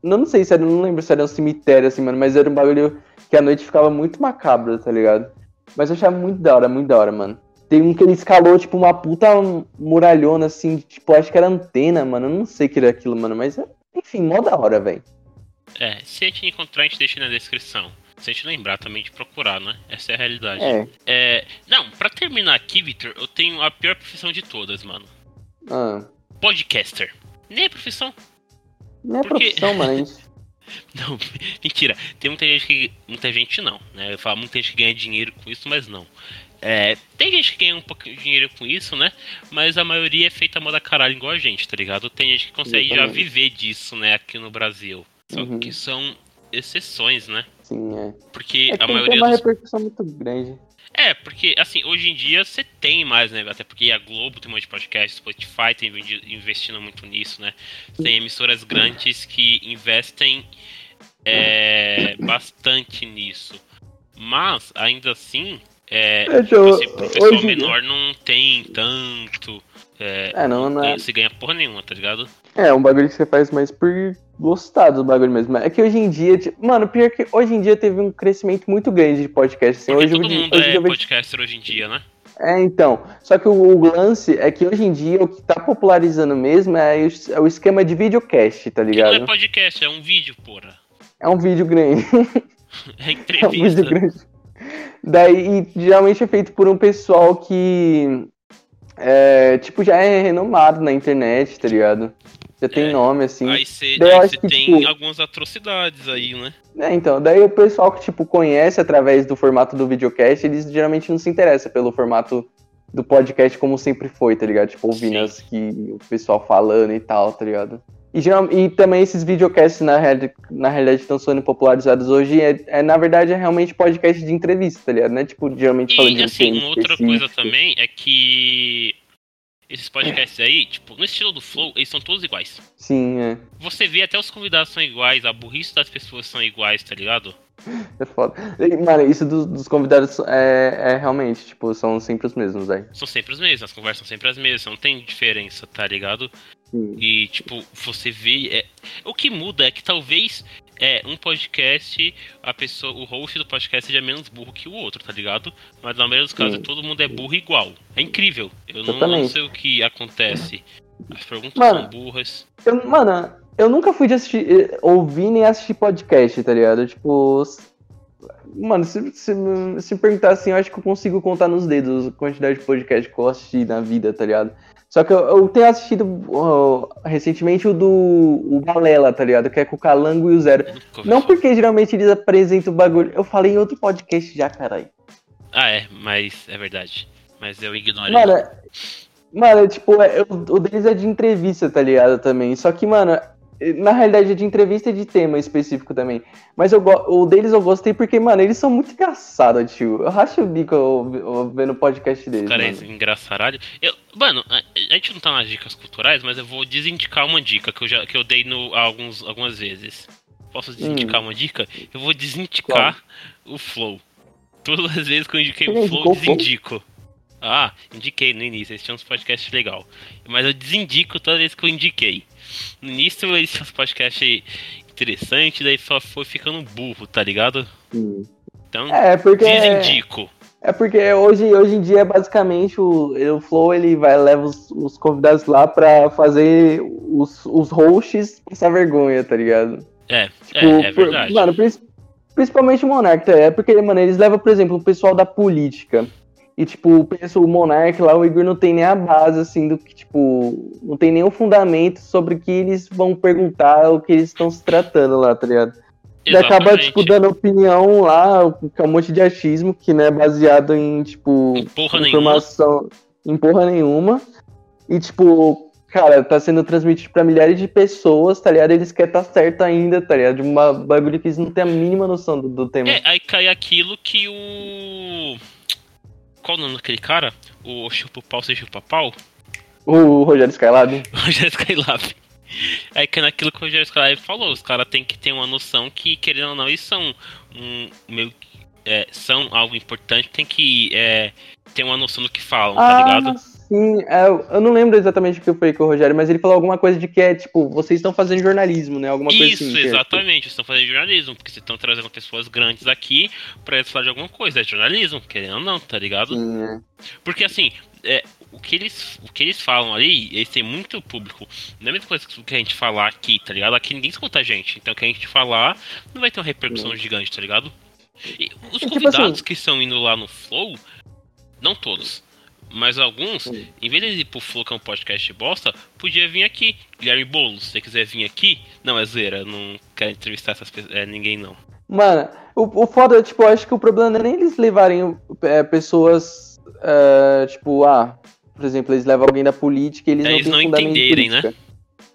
não, não sei se era, não lembro se era um cemitério, assim, mano, mas era um bagulho que à noite ficava muito macabro, tá ligado? Mas eu achava muito da hora, muito da hora, mano. Tem um que ele escalou, tipo, uma puta muralhona, assim, tipo, acho que era antena, mano. Eu não sei o que era aquilo, mano, mas, é- enfim, mó da hora, velho. É, se a gente encontrar, a gente deixa na descrição. Se a gente lembrar também de procurar, né? Essa é a realidade. É. É, não, pra terminar aqui, Victor, eu tenho a pior profissão de todas, mano. Ah, Podcaster. Nem é profissão. não é Por quê? profissão, mano. gente- Não, mentira. Tem muita gente que. Muita gente não, né? Eu falo muita gente que ganha dinheiro com isso, mas não. É, tem gente que ganha um pouquinho de dinheiro com isso, né? Mas a maioria é feita a moda caralho igual a gente, tá ligado? Tem gente que consegue já viver disso, né, aqui no Brasil. Só Uhum. que são exceções, né? Sim, é. Porque É que a tem maioria uma dos repercussão muito grande. É, porque, assim, hoje em dia você tem mais, né? Até porque a Globo tem um monte de podcast, Spotify tem investindo muito nisso, né? Tem emissoras grandes que investem é, bastante nisso. Mas, ainda assim, é, É, você, pro pessoal menor não tem tanto. É, É, não, não é. se ganha porra nenhuma, tá ligado? É, um bagulho que você faz mais por gostar do bagulho mesmo. É que hoje em dia, tipo, mano, pior que hoje em dia teve um crescimento muito grande de podcast. Assim, Porque hoje, todo hoje, mundo hoje é eu vejo- podcaster hoje em dia, né? É, então. Só que o, o lance é que hoje em dia o que tá popularizando mesmo é, o- é o esquema de videocast, tá Que não é ligado? podcast, é um vídeo, porra. É um vídeo grande. É É um vídeo entrevista. grande. Daí, e geralmente é feito por um pessoal que, é, tipo, já é renomado na internet, tá ligado? Já tem É. nome, assim. Aí você você tem tipo- algumas atrocidades aí, né? É, então, daí o pessoal que, tipo, conhece através do formato do videocast, eles geralmente não se interessam pelo formato do podcast como sempre foi, tá ligado? Tipo, ouvindo Sim. as que o pessoal falando e tal, tá ligado? E, geral, e também esses videocasts, na, reali- na realidade, estão sendo popularizados hoje, é, é, na verdade, é realmente podcast de entrevista, tá ligado? Não é, tipo, geralmente falando de E assim, uma outra coisa também é que esses podcasts aí, tipo, no estilo do Flow, eles são todos iguais. Sim, é. Você vê até os convidados são iguais, a burrice das pessoas são iguais, tá ligado? É foda. Mano, isso dos, dos convidados é, é realmente, tipo, são sempre os mesmos, velho. São sempre os mesmos, as conversas são sempre as mesmas, não tem diferença, tá ligado? Sim. E, tipo, você vê. É... O que muda é que talvez é, um podcast, a pessoa, o host do podcast seja menos burro que o outro, tá ligado? Mas na maioria dos casos Sim. todo mundo é burro igual. É incrível. Eu não, não sei o que acontece. As perguntas Mano. são burras. Eu, mano, eu nunca fui de assistir, eh, ouvir nem assistir podcast, tá ligado? Tipo. Mano, se, se, se me perguntar assim, eu acho que eu consigo contar nos dedos a quantidade de podcast que eu assisti na vida, tá ligado? Só que eu, eu tenho assistido ó, recentemente o do o Balela, tá ligado? Que é com o Calango e o Zero. Não porque geralmente eles apresentam o bagulho. Eu falei em outro podcast já, caralho. Ah, é, mas é verdade. Mas eu ignorei. Mano, mano, tipo, é- o, o deles é de entrevista, tá ligado? Também. Só que, mano, na realidade é de entrevista e de tema específico também. Mas eu, o deles eu gostei porque, mano, eles são muito engraçados, tio. Eu racho o bico eu- eu vendo o podcast deles. Cara, é mano. engraçaralho. Eu, mano, a, gente não tá nas dicas culturais, mas eu vou desindicar uma dica que eu, já, que eu dei no, alguns, algumas vezes. Posso desindicar uma dica? Eu vou desindicar o Flow. Todas as vezes que eu indiquei o Flow, desindico. Ah, indiquei no início, eles tinham uns podcasts legal. Mas eu desindico toda vez que eu indiquei. No início eles tinham uns podcasts interessantes, daí só foi ficando burro, tá ligado? Sim. Então, É, porque. desindico. É porque hoje, hoje em dia, basicamente, o, o Flow ele vai leva os, os convidados lá pra fazer os, os hosts passar vergonha, tá ligado? É, Tipo, é, é por- verdade. Mano, prin- principalmente o Monark, tá? É porque, mano, eles levam, por exemplo, o pessoal da política. E, tipo, pensa o Monark lá, o Igor não tem nem a base, assim, do que, tipo, não tem nenhum fundamento sobre o que eles vão perguntar, o que eles estão se tratando lá, tá ligado? Ele acaba, tipo, dando opinião lá, com um monte de achismo, que não é baseado em, tipo, Porra nenhuma. informação em porra nenhuma. E, tipo, cara, tá sendo transmitido pra milhares de pessoas, tá ligado? Eles querem estar certo ainda, tá ligado? De uma bagulho que eles não têm a mínima noção do, do tema. É, aí cai aquilo que o. Qual o nome daquele cara? O Chupa Pau, você chupa pau? O Rogério Skylab. O Rogério Skylab. Aí cai naquilo que o Rogério Skylab falou, os caras têm que ter uma noção que, querendo ou não, eles são um meio. é, são algo importante, tem que é, ter uma noção do que falam, tá ligado? sim. É, eu- não lembro exatamente o que eu falei com o Rogério, mas ele falou alguma coisa de que é, tipo, vocês estão fazendo jornalismo, né? Alguma coisa Isso, assim. que é, exatamente. Vocês estão fazendo jornalismo, porque vocês estão trazendo pessoas grandes aqui pra eles falarem de alguma coisa. É jornalismo, querendo ou não, tá ligado? Sim, né? Porque assim, é, o, que eles, o que eles falam ali, eles têm muito público. Não é a mesma coisa que a gente falar aqui, tá ligado? Aqui ninguém escuta a gente. Então o que a gente falar não vai ter uma repercussão gigante, tá ligado? E os É tipo convidados assim- que estão indo lá no Flow, não todos. Mas alguns, em vez de ir pro Flow, que é um podcast de bosta, podia vir aqui. Guilherme Boulos, se você quiser vir aqui. Não, é zoeira, não quero entrevistar essas pessoas, é, ninguém não. Mano, o, o foda, tipo, eu acho que o problema não é nem eles levarem é, pessoas, é, tipo, ah, por exemplo, eles levam alguém da política e eles É, não eles não entenderem, né?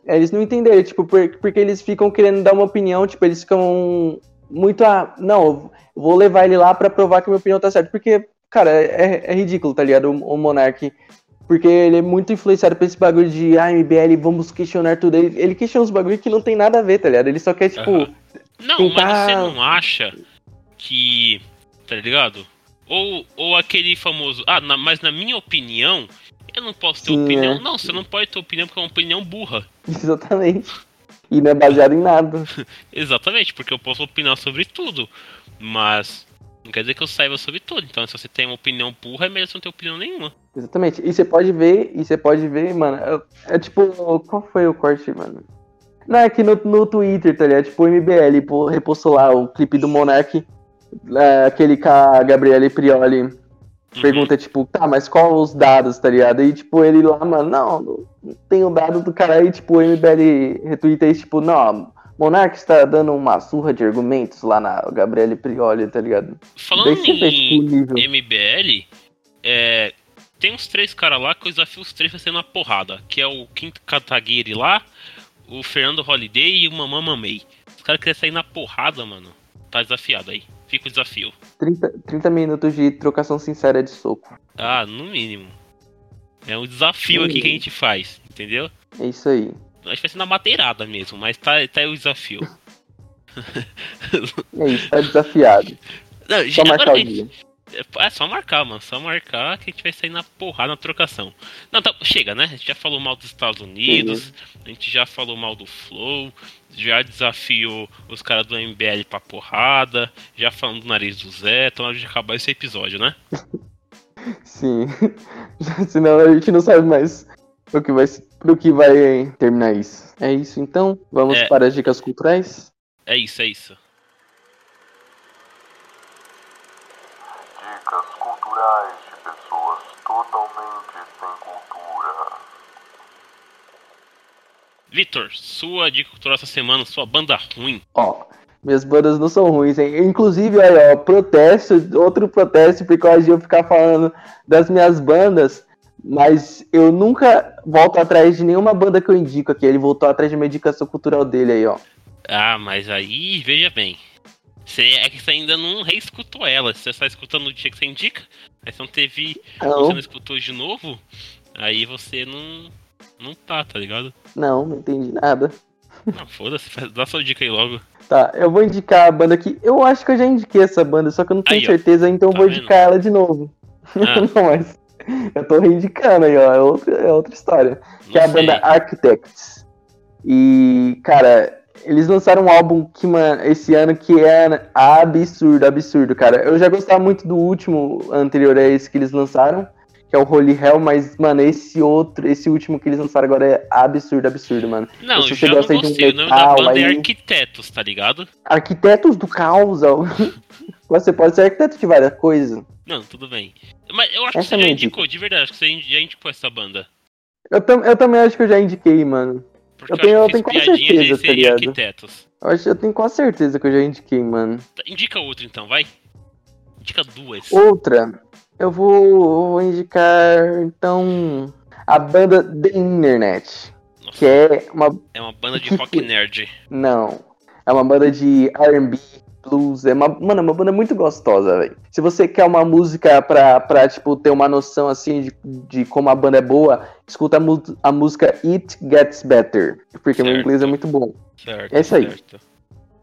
É, eles não entenderem, tipo, por- porque eles ficam querendo dar uma opinião, tipo, eles ficam muito, ah, não, vou levar ele lá pra provar que a minha opinião tá certa, porque, cara, é, é ridículo, tá ligado, o, o Monark, porque ele é muito influenciado por esse bagulho de, ah, MBL, vamos questionar tudo, ele, ele questiona uns bagulho que não tem nada a ver, tá ligado, ele só quer, tipo... Aham. Não, mas tentar- você não acha que. Tá ligado? Ou, ou aquele famoso. Ah, na- mas na minha opinião, eu não posso ter Sim, opinião. é. Não, você não pode ter opinião porque é uma opinião burra. Exatamente. E não é baseado em nada. Exatamente, porque eu posso opinar sobre tudo. Mas não quer dizer que eu saiba sobre tudo. Então, se você tem uma opinião burra, é melhor você não ter opinião nenhuma. Exatamente. E você pode ver, e você pode ver, mano, é, é tipo, qual foi o corte, mano? Não, é que no, no Twitter, tá ligado? Tipo, o MBL pô, repostou lá o clipe do Monark, é, aquele com a Gabriele Prioli Uhum. pergunta, tipo, tá, mas qual os dados, tá ligado? E, tipo, ele lá, mano, não, não tem o dado do cara aí, tipo, o MBL retweeta isso, tipo, não, Monark está dando uma surra de argumentos lá na Gabriele Prioli, tá ligado? Falando Daí você vê, tipo, em. MBL, é, tem uns três caras lá que eu desafio os três a ser na porrada. Que é o Quinto Kataguiri lá, o Fernando Holiday e o Mamã Mamei. Os caras querem sair na porrada, mano. Tá desafiado aí. O desafio. 30, 30 minutos de trocação sincera de soco. Ah, no mínimo. É um desafio No aqui que a gente faz, entendeu? É isso aí. Acho que vai ser na mateirada mesmo, mas tá, tá aí o desafio. É isso, tá desafiado. Não, Só agora É só marcar, mano. Só marcar que a gente vai sair na porrada na trocação. Não, tá, chega, né? A gente já falou mal dos Estados Unidos, a gente já falou mal do Flow, já desafiou os caras do MBL pra porrada, já falamos do nariz do Zé, então a gente acabar esse episódio, né? Sim. Senão a gente não sabe mais o que vai, pro que vai terminar isso. É isso então? Vamos É. para as dicas culturais? É isso, é isso. Culturais de pessoas totalmente sem cultura. Vitor, sua dica cultural essa semana, sua banda ruim. Ó, minhas bandas não são ruins, hein? Inclusive, aí, ó, protesto, outro protesto por causa de eu ficar falando das minhas bandas, mas eu nunca volto atrás de nenhuma banda que eu indico aqui. Ele voltou atrás de uma indicação cultural dele aí, ó. Ah, mas aí, veja bem. Você, é que você ainda não reescutou ela. Você só escutando no dia que você indica. Aí você não teve. Não, Você não escutou de novo. Aí você não. Não tá, tá ligado? não, não entendi nada. Não, foda-se, dá sua dica aí logo. Tá, eu vou indicar a banda aqui. Eu acho que eu já indiquei essa banda, só que eu não tenho Aí, certeza, então eu Tá vou vendo? indicar ela de novo. Ah. não, mas. Eu tô reindicando aí, ó. É outra, é outra história. Que é a Não banda sei. Architects. E, cara, eles lançaram um álbum que, mano, esse ano que é absurdo, absurdo, cara. Eu já gostava muito do último anterior a esse que eles lançaram, que é o Holy Hell, mas, mano, esse outro, esse último que eles lançaram agora é absurdo, absurdo, mano. Não, Se eu você já não gosta de um gostei. O nome da metal banda é aí- Arquitetos, tá ligado? Arquitetos do caos. Você pode ser arquiteto de várias coisas. Não, tudo bem. Mas eu acho que Essa você é já indicou, de verdade, acho que você já indicou essa banda. Eu, tam- eu também acho que eu já indiquei, mano. Porque Eu eu, tenho- eu tenho quase certeza, tá ligado? arquitetos. Eu, acho, eu tenho quase certeza que eu já indiquei, mano. Tá, Indica outro então, vai. Indica duas. Outra, eu vou, vou indicar, então, a banda The Internet, Nossa, que é uma... é uma banda de rock nerd. Não, é uma banda de R&B, blues, é uma, mano, é uma banda muito gostosa, velho. Se você quer uma música pra, pra, tipo, ter uma noção, assim, de, de como a banda é boa, escuta a, a música It Gets Better, porque meu Certo. inglês é muito bom. Certo. É isso aí. certo.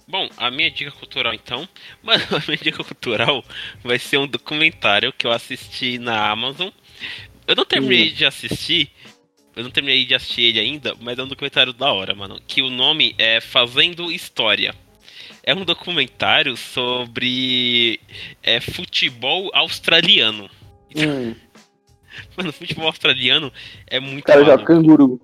Bom, a minha dica cultural então. Mano, a minha dica cultural vai ser um documentário que eu assisti na Amazon. Eu não terminei Hum. de assistir. Eu não terminei de assistir ele ainda, mas é um documentário da hora, mano. Que o nome é Fazendo História. É um documentário sobre é, futebol australiano. Hum, Mano, futebol australiano é muito o cara joga canguru.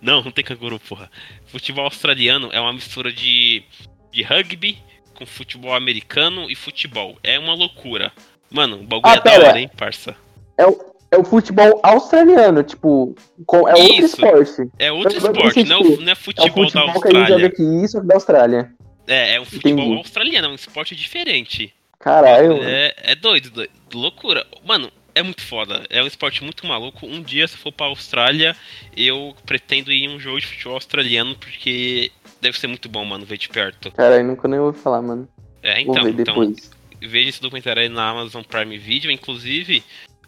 Não, não tem canguru, porra. Futebol australiano é uma mistura de, de rugby com futebol americano e futebol. É uma loucura. Mano, o bagulho Ah, é da hora, hein, parça? É o, é o futebol australiano, tipo, com- é outro Isso. esporte. É outro esporte, não, não é É o futebol, futebol da que a gente joga Austrália. aqui, isso é da Austrália. É, é um futebol Entendi. australiano, é um esporte diferente. Caralho. É, é doido, doido, loucura. Mano, é muito foda. É um esporte muito maluco. Um dia, se eu for pra Austrália, eu pretendo ir em um jogo de futebol australiano, porque deve ser muito bom, mano, ver de perto. Caralho, nunca nem ouvi falar, mano. É, Vou então, ver então depois. veja esse documentário aí na Amazon Prime Video. Inclusive,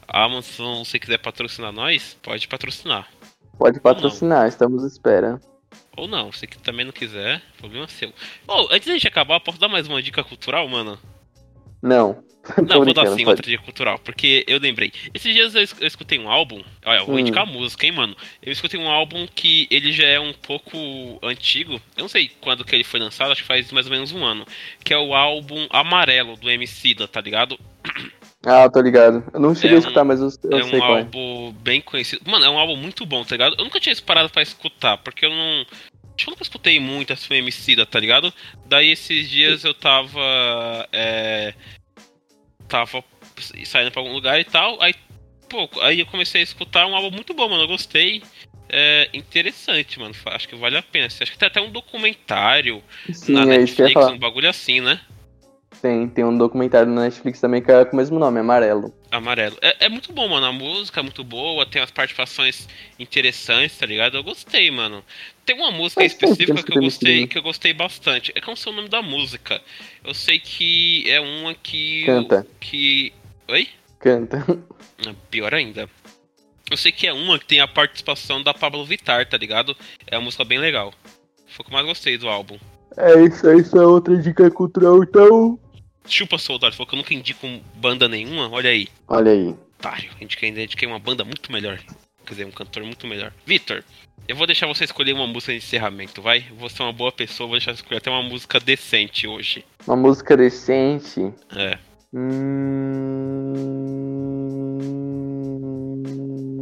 a Amazon, se quiser patrocinar nós, pode patrocinar. Pode patrocinar, estamos à espera. Ou não, se que também não quiser, problema seu. Oh, antes da gente acabar, posso dar mais uma dica cultural, mano? Não. Não, vou dar sim outra dica cultural, porque eu lembrei. Esses dias eu, es- eu escutei um álbum. Olha, eu vou Hum. indicar a música, hein, mano. Eu escutei um álbum que ele já é um pouco antigo. Eu não sei quando que ele foi lançado, acho que faz mais ou menos um ano. Que é o álbum Amarelo do MC da, tá ligado? Ah, tô ligado. Eu não cheguei É a escutar, um- mas eu, eu é sei um qual é. álbum bem conhecido. Mano, é um álbum muito bom, tá ligado? Eu nunca tinha parado pra escutar, porque eu não. Acho que eu nunca escutei muito essa MC, tá ligado? Daí esses dias eu tava. É. Tava saindo pra algum lugar e tal. Aí, pô, aí eu comecei a escutar um álbum muito bom, mano. Eu gostei. É interessante, mano. Acho que vale a pena. Acho que tem até um documentário Sim, na é Netflix, um bagulho assim, né? Tem, tem um documentário na Netflix também que é com o mesmo nome, Amarelo. Amarelo. É, é muito bom, mano. A música é muito boa, tem as participações interessantes, tá ligado? Eu gostei, mano. Tem uma música que específica que eu gostei, musiquinha. que eu gostei bastante. É que eu não sei o nome da música. Eu sei que é uma que. Canta. Que. Oi? Canta. Ah, Pior ainda. Eu sei que é uma que tem a participação da Pablo Vittar, tá ligado? É uma música bem legal. Foi o que eu mais gostei do álbum. É isso, é isso, é outra dica cultural, então. Chupa Soldado, falou que eu nunca indico banda nenhuma, olha aí. Olha aí. otário. Indiquei, indiquei uma banda muito melhor. Quer dizer, um cantor muito melhor. Vitor, eu vou deixar você escolher uma música de encerramento, vai? Vou ser uma boa pessoa, vou deixar você escolher até uma música decente hoje. Uma música decente. É. Hum...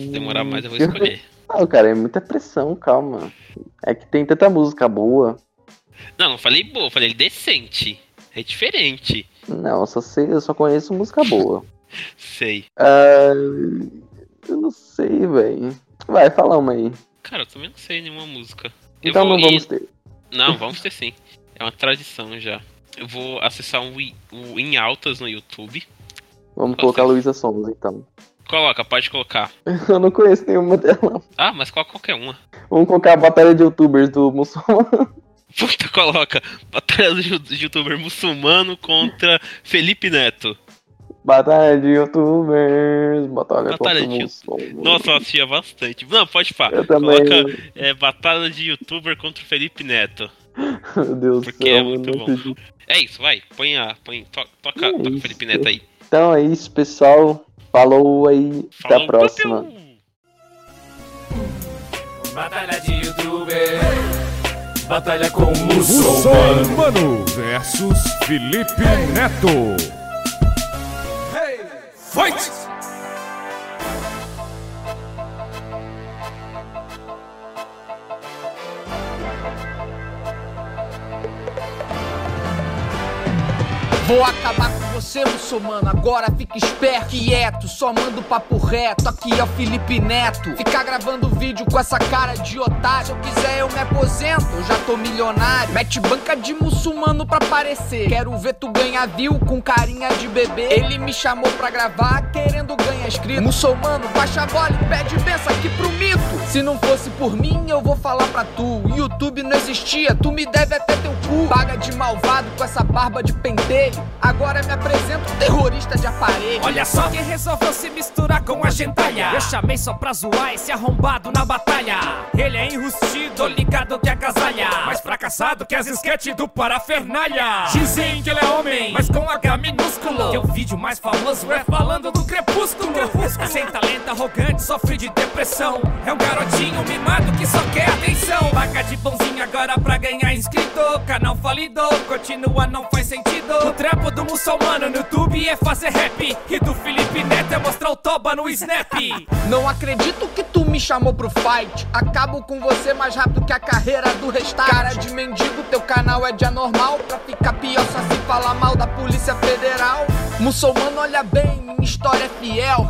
Se demorar mais, eu vou escolher. Não, cara, é muita pressão, calma. É que tem tanta música boa. Não, não falei boa, falei decente. É diferente. Não, eu só sei, eu só conheço música boa. Sei. Ah, eu não sei, velho. Vai, fala uma aí. Cara, eu também não sei nenhuma música. Eu Então vou não ir- vamos ter. Não, vamos ter sim. É uma tradição já. Eu vou acessar um o Em Altas no YouTube. Vamos colocar Luísa Sons, então. Coloca, pode colocar. Eu não conheço nenhuma dela. Ah, mas coloca qualquer uma. Vamos colocar a batalha de youtubers do muçulmano. Puta, coloca. Batalha do youtuber muçulmano contra Felipe Neto. Batalha de youtubers. Batalha, Batalha de muçulmano. Nossa, eu assistia bastante. Não, pode falar. Eu também. Coloca é, Batalha de youtuber contra o Felipe Neto. Meu Deus do Porque céu, é muito bom. acredito. É isso, vai. Põe a. Põe, to- toca, É toca o. Felipe Neto aí. Então é isso, pessoal. Falou aí, até Falou, a próxima. Batalha de youtuber. Batalha com o muçulmano. Versus Felipe Neto. Fight! Vou acabar com você, muçulmano. Agora fica esperto, quieto, só mando papo reto. Aqui é o Felipe Neto. Ficar gravando vídeo com essa cara de otário. Se eu quiser, eu me aposento, eu já tô milionário. Mete banca de muçulmano pra aparecer. Quero ver tu ganhar view com carinha de bebê. Ele me chamou pra gravar, querendo ganhar inscrito. Muçulmano, baixa a bola e pede benção aqui pro mito. Se não fosse por mim, eu vou falar pra tu. YouTube não existia, tu me deve até teu cu. Paga de malvado com essa barba de pentelho. Agora me apresento terrorista de aparelho. Olha só quem resolveu se misturar com a gentalha. Eu chamei só pra zoar esse arrombado na batalha. Ele é enrustido, ligado que agasalha. Mais fracassado que as sketches do Parafernália. Dizem que ele é homem, mas com H minúsculo. Teu vídeo mais famoso é falando do crepúsculo. Sem talento, arrogante, sofre de depressão. É um garotinho mimado que só quer atenção. Vaca de bonzinho agora pra ganhar inscrito. Canal falido, continua, não faz sentido. O trampo do muçulmano no YouTube é fazer rap. E do Felipe Neto é mostrar o toba no Snap. Não acredito que tu me chamou pro fight. Acabo com você mais rápido que a carreira do restart. Cara de mendigo, teu canal é de anormal. Pra ficar pior só se falar mal da Polícia Federal. Muçulmano, olha bem, minha história é fiel.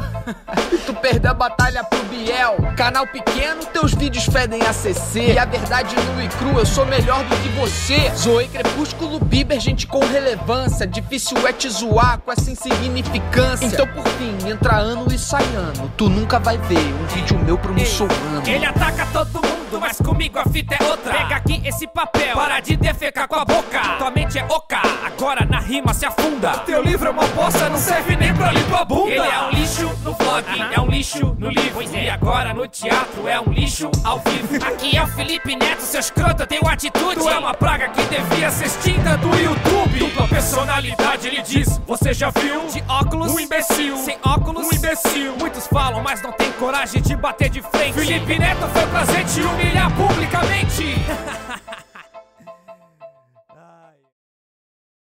Tu perdeu a batalha pro Biel. Canal pequeno, teus vídeos fedem a CC. E a verdade nua e crua, eu sou melhor do que você. Zoei Crepúsculo Bieber, gente com relevância. Difícil é te zoar com essa insignificância. Então, por fim, entra ano e sai ano. Tu nunca vai ver um vídeo meu pro muçulmano. Ele ataca todo mundo, mas comigo a fita é outra. Pega aqui esse papel, para de defecar com a boca. Tua mente é oca, agora na rima se afunda. Teu livro é uma bosta, não serve nem pra limpar a bunda. Ele é um lixo no vlog, é um lixo no livro. E agora no teatro é um lixo ao vivo. Aqui é o Felipe Neto, seu escroto, tenho atitude. Tu é uma praga que devia ser extinta do YouTube. Dupla personalidade, ele diz. Você já viu? De óculos, um imbecil. Sem óculos, um imbecil. Muitos falam, mas não tem coragem de bater de frente. Felipe Neto foi prazer te humilhar publicamente.